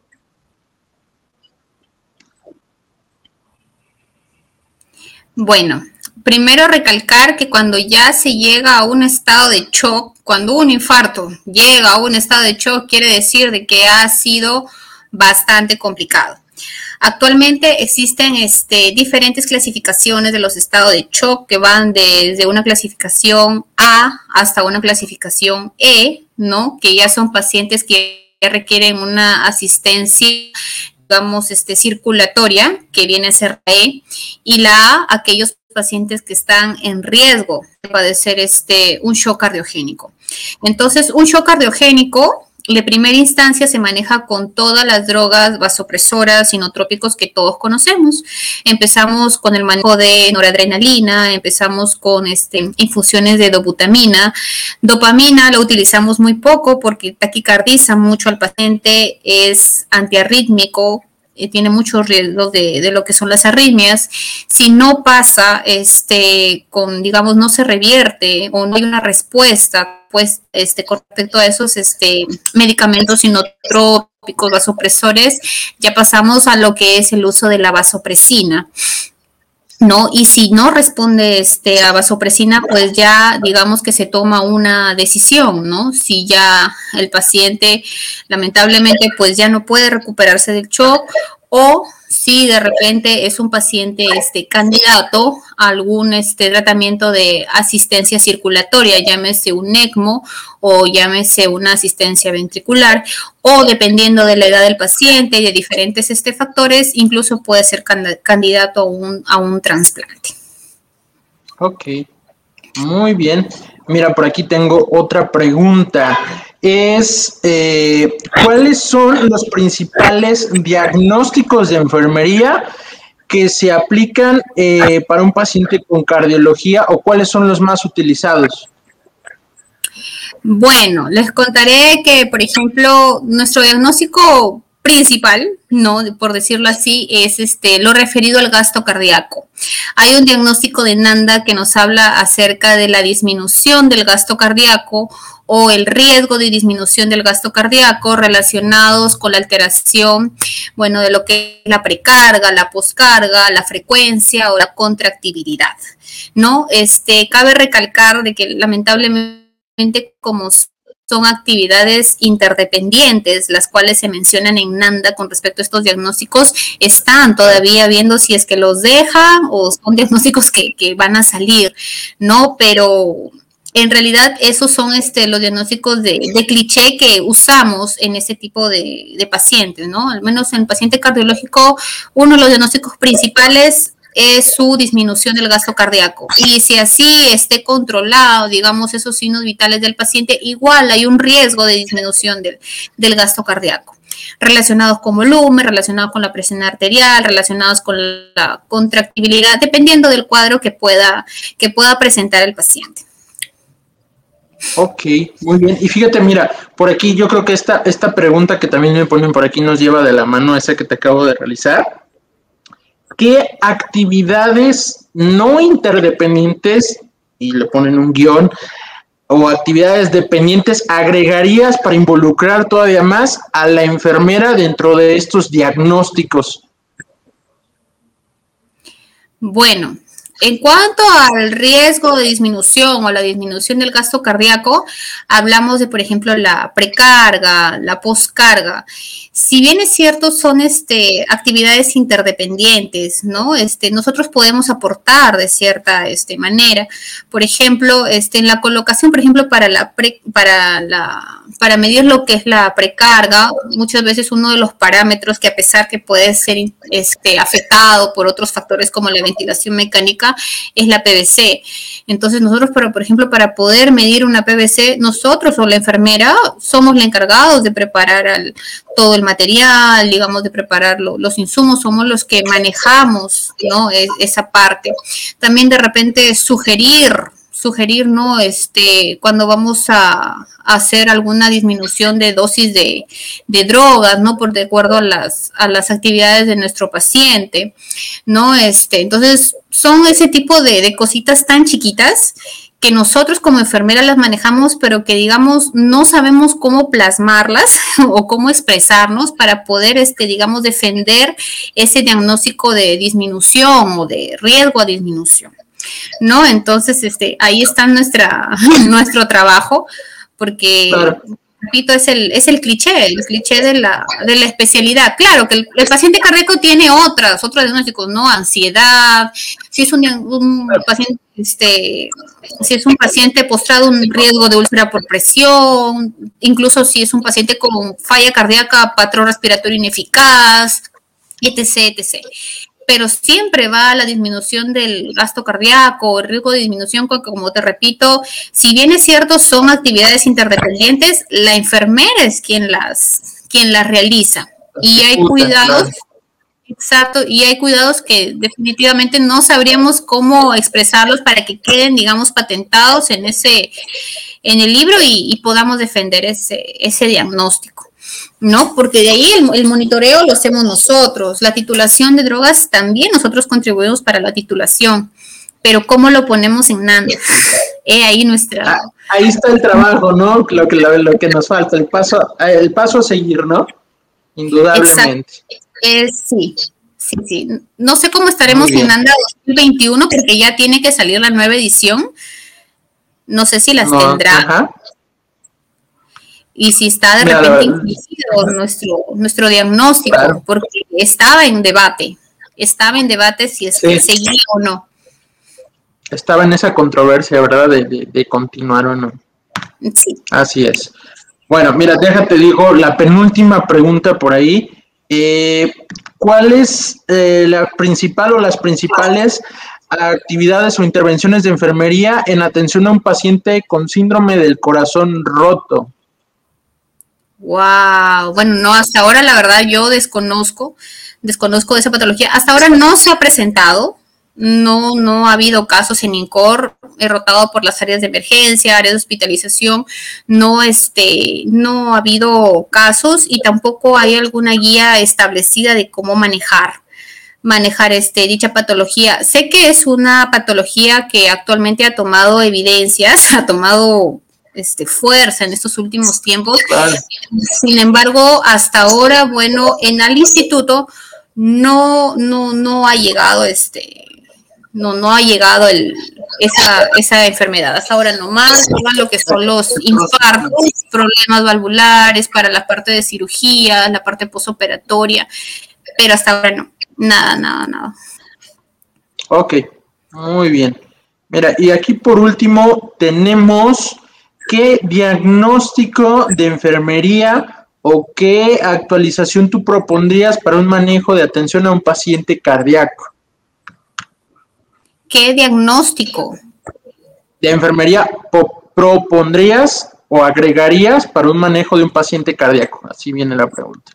Bueno, primero recalcar que cuando ya se llega a un estado de shock, cuando un infarto llega a un estado de shock, quiere decir de que ha sido bastante complicado. Actualmente existen este, diferentes clasificaciones de los estados de shock que van desde una clasificación A hasta una clasificación E, ¿no? Que ya son pacientes que requieren una asistencia digamos, este, circulatoria, que viene a ser E, y la A, aquellos pacientes que están en riesgo de padecer este, un shock cardiogénico. Entonces, un shock cardiogénico de primera instancia se maneja con todas las drogas vasopresoras, sinotrópicos que todos conocemos. Empezamos con el manejo de noradrenalina, empezamos con este, infusiones de dobutamina. Dopamina lo utilizamos muy poco porque taquicardiza mucho al paciente, es antiarrítmico, eh, tiene muchos riesgos de, de, lo que son las arritmias. Si no pasa, este, con, digamos, no se revierte o no hay una respuesta pues este con respecto a esos este medicamentos sinotrópicos vasopresores ya pasamos a lo que es el uso de la vasopresina ¿no? Y si no responde este, a vasopresina, pues ya digamos que se toma una decisión, ¿no? Si ya el paciente lamentablemente pues ya no puede recuperarse del shock o si de repente es un paciente este, candidato a algún este, tratamiento de asistencia circulatoria, llámese un ECMO o llámese una asistencia ventricular, o dependiendo de la edad del paciente y de diferentes este, factores, incluso puede ser candidato a un, a un trasplante. Ok, muy bien. Mira, por aquí tengo otra pregunta. Es eh, cuáles son los principales diagnósticos de enfermería que se aplican eh, para un paciente con cardiología o cuáles son los más utilizados. Bueno, les contaré que, por ejemplo, nuestro diagnóstico principal, no, por decirlo así, es este lo referido al gasto cardíaco. Hay un diagnóstico de Nanda que nos habla acerca de la disminución del gasto cardíaco o el riesgo de disminución del gasto cardíaco relacionados con la alteración, bueno, de lo que es la precarga, la poscarga, la frecuencia o la contractibilidad, ¿no? Este, cabe recalcar de que lamentablemente como son actividades interdependientes, las cuales se mencionan en NANDA con respecto a estos diagnósticos, están todavía viendo si es que los dejan o son diagnósticos que, van a salir, ¿no? Pero en realidad esos son este, los diagnósticos de, cliché que usamos en este tipo de, de, pacientes, ¿no? Al menos en el paciente cardiológico, uno de los diagnósticos principales es su disminución del gasto cardíaco. Y si así esté controlado, digamos, esos signos vitales del paciente, igual hay un riesgo de disminución del, del gasto cardíaco relacionados con volumen, relacionados con la presión arterial, relacionados con la contractibilidad, dependiendo del cuadro que pueda, que pueda presentar el paciente. Ok, muy bien. Y fíjate, mira, por aquí yo creo que esta, esta pregunta que también me ponen por aquí nos lleva de la mano esa que te acabo de realizar. ¿Qué actividades no interdependientes, y le ponen un guion, o actividades dependientes agregarías para involucrar todavía más a la enfermera dentro de estos diagnósticos? Bueno, en cuanto al riesgo de disminución o la disminución del gasto cardíaco, hablamos de, por ejemplo, la precarga, la poscarga si bien es cierto, son este, actividades interdependientes, ¿no? Este, nosotros podemos aportar de cierta este, manera. Por ejemplo, en la colocación, por ejemplo, para, la para, la, para medir lo que es la precarga, muchas veces uno de los parámetros que a pesar que puede ser afectado por otros factores como la ventilación mecánica, es la PVC. Entonces, nosotros, pero, por ejemplo, para poder medir una PVC, nosotros o la enfermera somos los encargados de preparar todo el material, digamos, de preparar los insumos, somos los que manejamos, ¿no? E, esa parte. También de repente sugerir, sugerir, ¿no? Este, cuando vamos a, hacer alguna disminución de dosis de, drogas, ¿no? Por de acuerdo a las, a las actividades de nuestro paciente, ¿no? Este, entonces, son ese tipo de, de cositas tan chiquitas que nosotros como enfermeras las manejamos, pero que digamos no sabemos cómo plasmarlas o cómo expresarnos para poder, este, digamos, defender ese diagnóstico de disminución o de riesgo a disminución. ¿No? Entonces, este, ahí está nuestra, nuestro trabajo, porque repito, es el, es el cliché, el cliché de la, de la especialidad. Claro que el, paciente cardíaco tiene otras, otros diagnósticos, ¿no? Ansiedad, si es un, un paciente, este, si es un paciente postrado, un riesgo de úlcera por presión, incluso si es un paciente con falla cardíaca, patrón respiratorio ineficaz, etc, etc pero siempre va a la disminución del gasto cardíaco, el riesgo de disminución, como te repito, si bien es cierto, son actividades interdependientes, la enfermera es quien las, quien las realiza. Y hay cuidados, exacto, y hay cuidados que definitivamente no sabríamos cómo expresarlos para que queden, digamos, patentados en ese, en el libro y, y podamos defender ese, ese diagnóstico. ¿No? Porque de ahí el, monitoreo lo hacemos nosotros. La titulación de drogas también nosotros contribuimos para la titulación. Pero ¿cómo lo ponemos en NAND? ahí nuestra... Ah, ahí está el trabajo, ¿no? Lo que, lo, que nos falta, el paso, el paso a seguir, ¿no? Indudablemente. sí, sí, sí. No sé cómo estaremos en NANDA 2021 porque ya tiene que salir la nueva edición. No sé si las tendrá y si está de repente incluido nuestro, nuestro diagnóstico, porque estaba en debate, estaba en debate si es que seguía o no. Estaba en esa controversia, ¿verdad? De, continuar o no. Sí. Así es. Bueno, mira, déjate digo la penúltima pregunta por ahí. Eh, ¿Cuál es eh, la principal o las principales actividades o intervenciones de enfermería en atención a un paciente con síndrome del corazón roto? Wow, bueno, no, hasta ahora la verdad yo desconozco, desconozco de esa patología. Hasta ahora no se ha presentado, no, no ha habido casos en INCOR, he rotado por las áreas de emergencia, áreas de hospitalización, no, este, no ha habido casos y tampoco hay alguna guía establecida de cómo manejar manejar este, dicha patología. Sé que es una patología que actualmente ha tomado evidencias, ha tomado este, fuerza en estos últimos tiempos. Sin embargo, hasta ahora, bueno, en el instituto no, no, no ha llegado este, no, no ha llegado el, esa, esa enfermedad. Hasta ahora nomás, lo que son los infartos, problemas valvulares para la parte de cirugía, la parte posoperatoria, pero hasta ahora no, nada, nada, nada. Ok, muy bien. Mira, y aquí por último tenemos qué diagnóstico de enfermería o qué actualización tú propondrías para un manejo de atención a un paciente cardíaco. ¿Qué diagnóstico? De enfermería propondrías o agregarías para un manejo de un paciente cardíaco? Así viene la pregunta.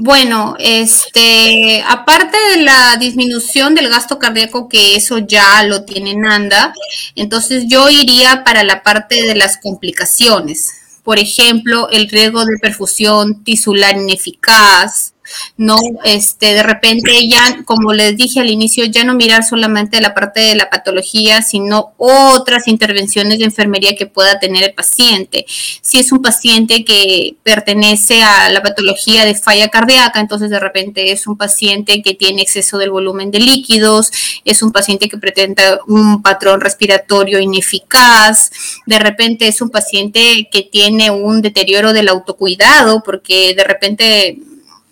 Bueno, este, aparte de la disminución del gasto cardíaco, que eso ya lo tiene Nanda, entonces yo iría para la parte de las complicaciones. Por ejemplo, el riesgo de perfusión tisular ineficaz, ¿no? Este, de repente ya, como les dije al inicio, ya no mirar solamente la parte de la patología, sino otras intervenciones de enfermería que pueda tener el paciente. Si es un paciente que pertenece a la patología de falla cardíaca, entonces de repente es un paciente que tiene exceso del volumen de líquidos, es un paciente que presenta un patrón respiratorio ineficaz, de repente es un paciente que tiene un deterioro del autocuidado, porque de repente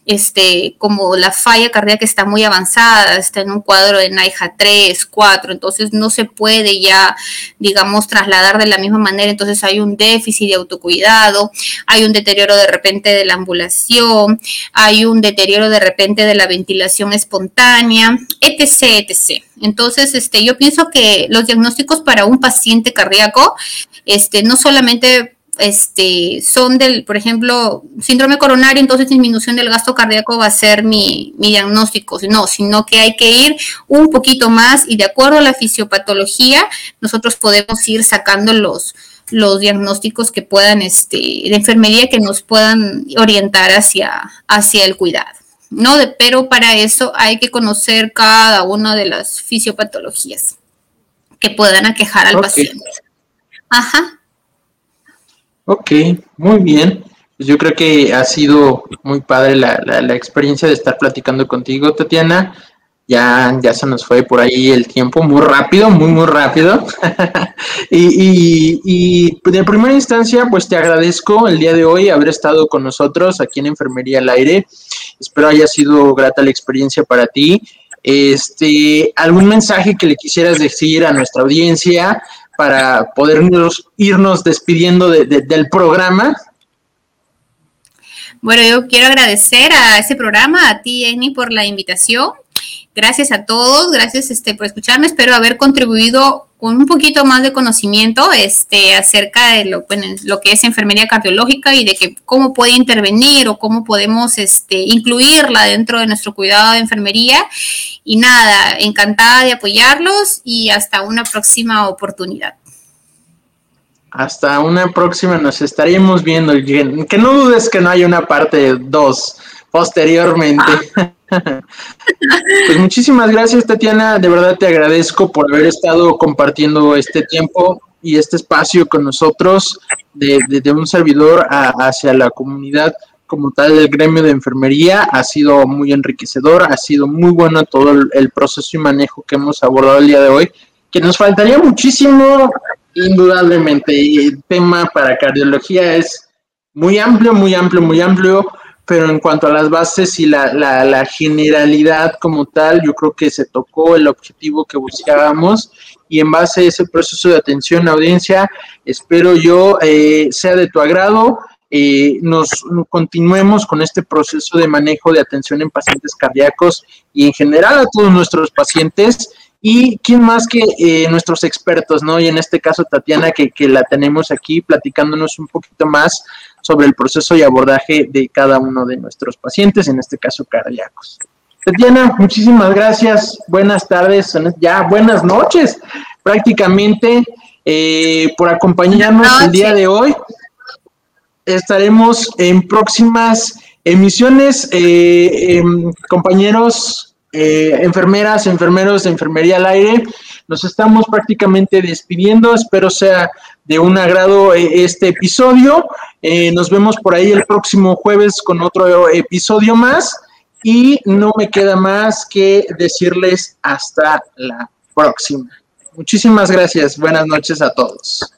este, como la falla cardíaca está muy avanzada, está en un cuadro de NIHA 3, 4, entonces no se puede ya, digamos, trasladar de la misma manera, entonces hay un déficit de autocuidado, hay un deterioro de repente de la ambulación, hay un deterioro de repente de la ventilación espontánea, etc., etc. Entonces, este, yo pienso que los diagnósticos para un paciente cardíaco, este, no solamente este, son del, por ejemplo, síndrome coronario, entonces disminución del gasto cardíaco va a ser mi, mi, diagnóstico. No, sino que hay que ir un poquito más y de acuerdo a la fisiopatología, nosotros podemos ir sacando los, los diagnósticos que puedan, este, de enfermería que nos puedan orientar hacia, hacia el cuidado. ¿no? pero para eso hay que conocer cada una de las fisiopatologías que puedan aquejar al paciente. Ajá. Ok, muy bien. Pues yo creo que ha sido muy padre la, la, experiencia de estar platicando contigo, Tatiana. Ya, ya se nos fue por ahí el tiempo muy rápido, muy, muy rápido. y, y, de primera instancia, pues te agradezco el día de hoy haber estado con nosotros aquí en Enfermería al Aire. Espero haya sido grata la experiencia para ti. Este, ¿Algún mensaje que le quisieras decir a nuestra audiencia? Para podernos irnos despidiendo del programa. Bueno, yo quiero agradecer a ese programa, a ti, Eni, por la invitación. Gracias a todos, gracias este, por escucharme. Espero haber contribuido con un poquito más de conocimiento este, acerca de lo, lo que es enfermería cardiológica y de que cómo puede intervenir o cómo podemos este, incluirla dentro de nuestro cuidado de enfermería. Y nada, encantada de apoyarlos y hasta una próxima oportunidad. Hasta una próxima nos estaríamos viendo. Que no dudes que no haya una parte 2 posteriormente. pues muchísimas gracias, Tatiana. De verdad te agradezco por haber estado compartiendo este tiempo y este espacio con nosotros de, un servidor hacia la comunidad como tal del gremio de enfermería. Ha sido muy enriquecedor, ha sido muy bueno todo el, proceso y manejo que hemos abordado el día de hoy. Que nos faltaría muchísimo, indudablemente. El tema para cardiología es muy amplio, muy amplio, muy amplio pero en cuanto a las bases y la, la, generalidad como tal, yo creo que se tocó el objetivo que buscábamos y en base a ese proceso de atención audiencia, espero yo eh, sea de tu agrado. Eh, nos continuemos con este proceso de manejo de atención en pacientes cardíacos y en general a todos nuestros pacientes y quién más que eh, nuestros expertos, ¿no? Y en este caso Tatiana, que, que la tenemos aquí platicándonos un poquito más sobre el proceso y abordaje de cada uno de nuestros pacientes, en este caso cardíacos. Tatiana, muchísimas gracias. Buenas tardes, ya buenas noches prácticamente eh, por acompañarnos el día de hoy. Estaremos en próximas emisiones, eh, em, compañeros, eh, enfermeras, enfermeros de enfermería al aire. Nos estamos prácticamente despidiendo. Espero sea de un agrado este episodio. nos vemos por ahí el próximo jueves con otro episodio más. Y no me queda más que decirles hasta la próxima. Muchísimas gracias. Buenas noches a todos.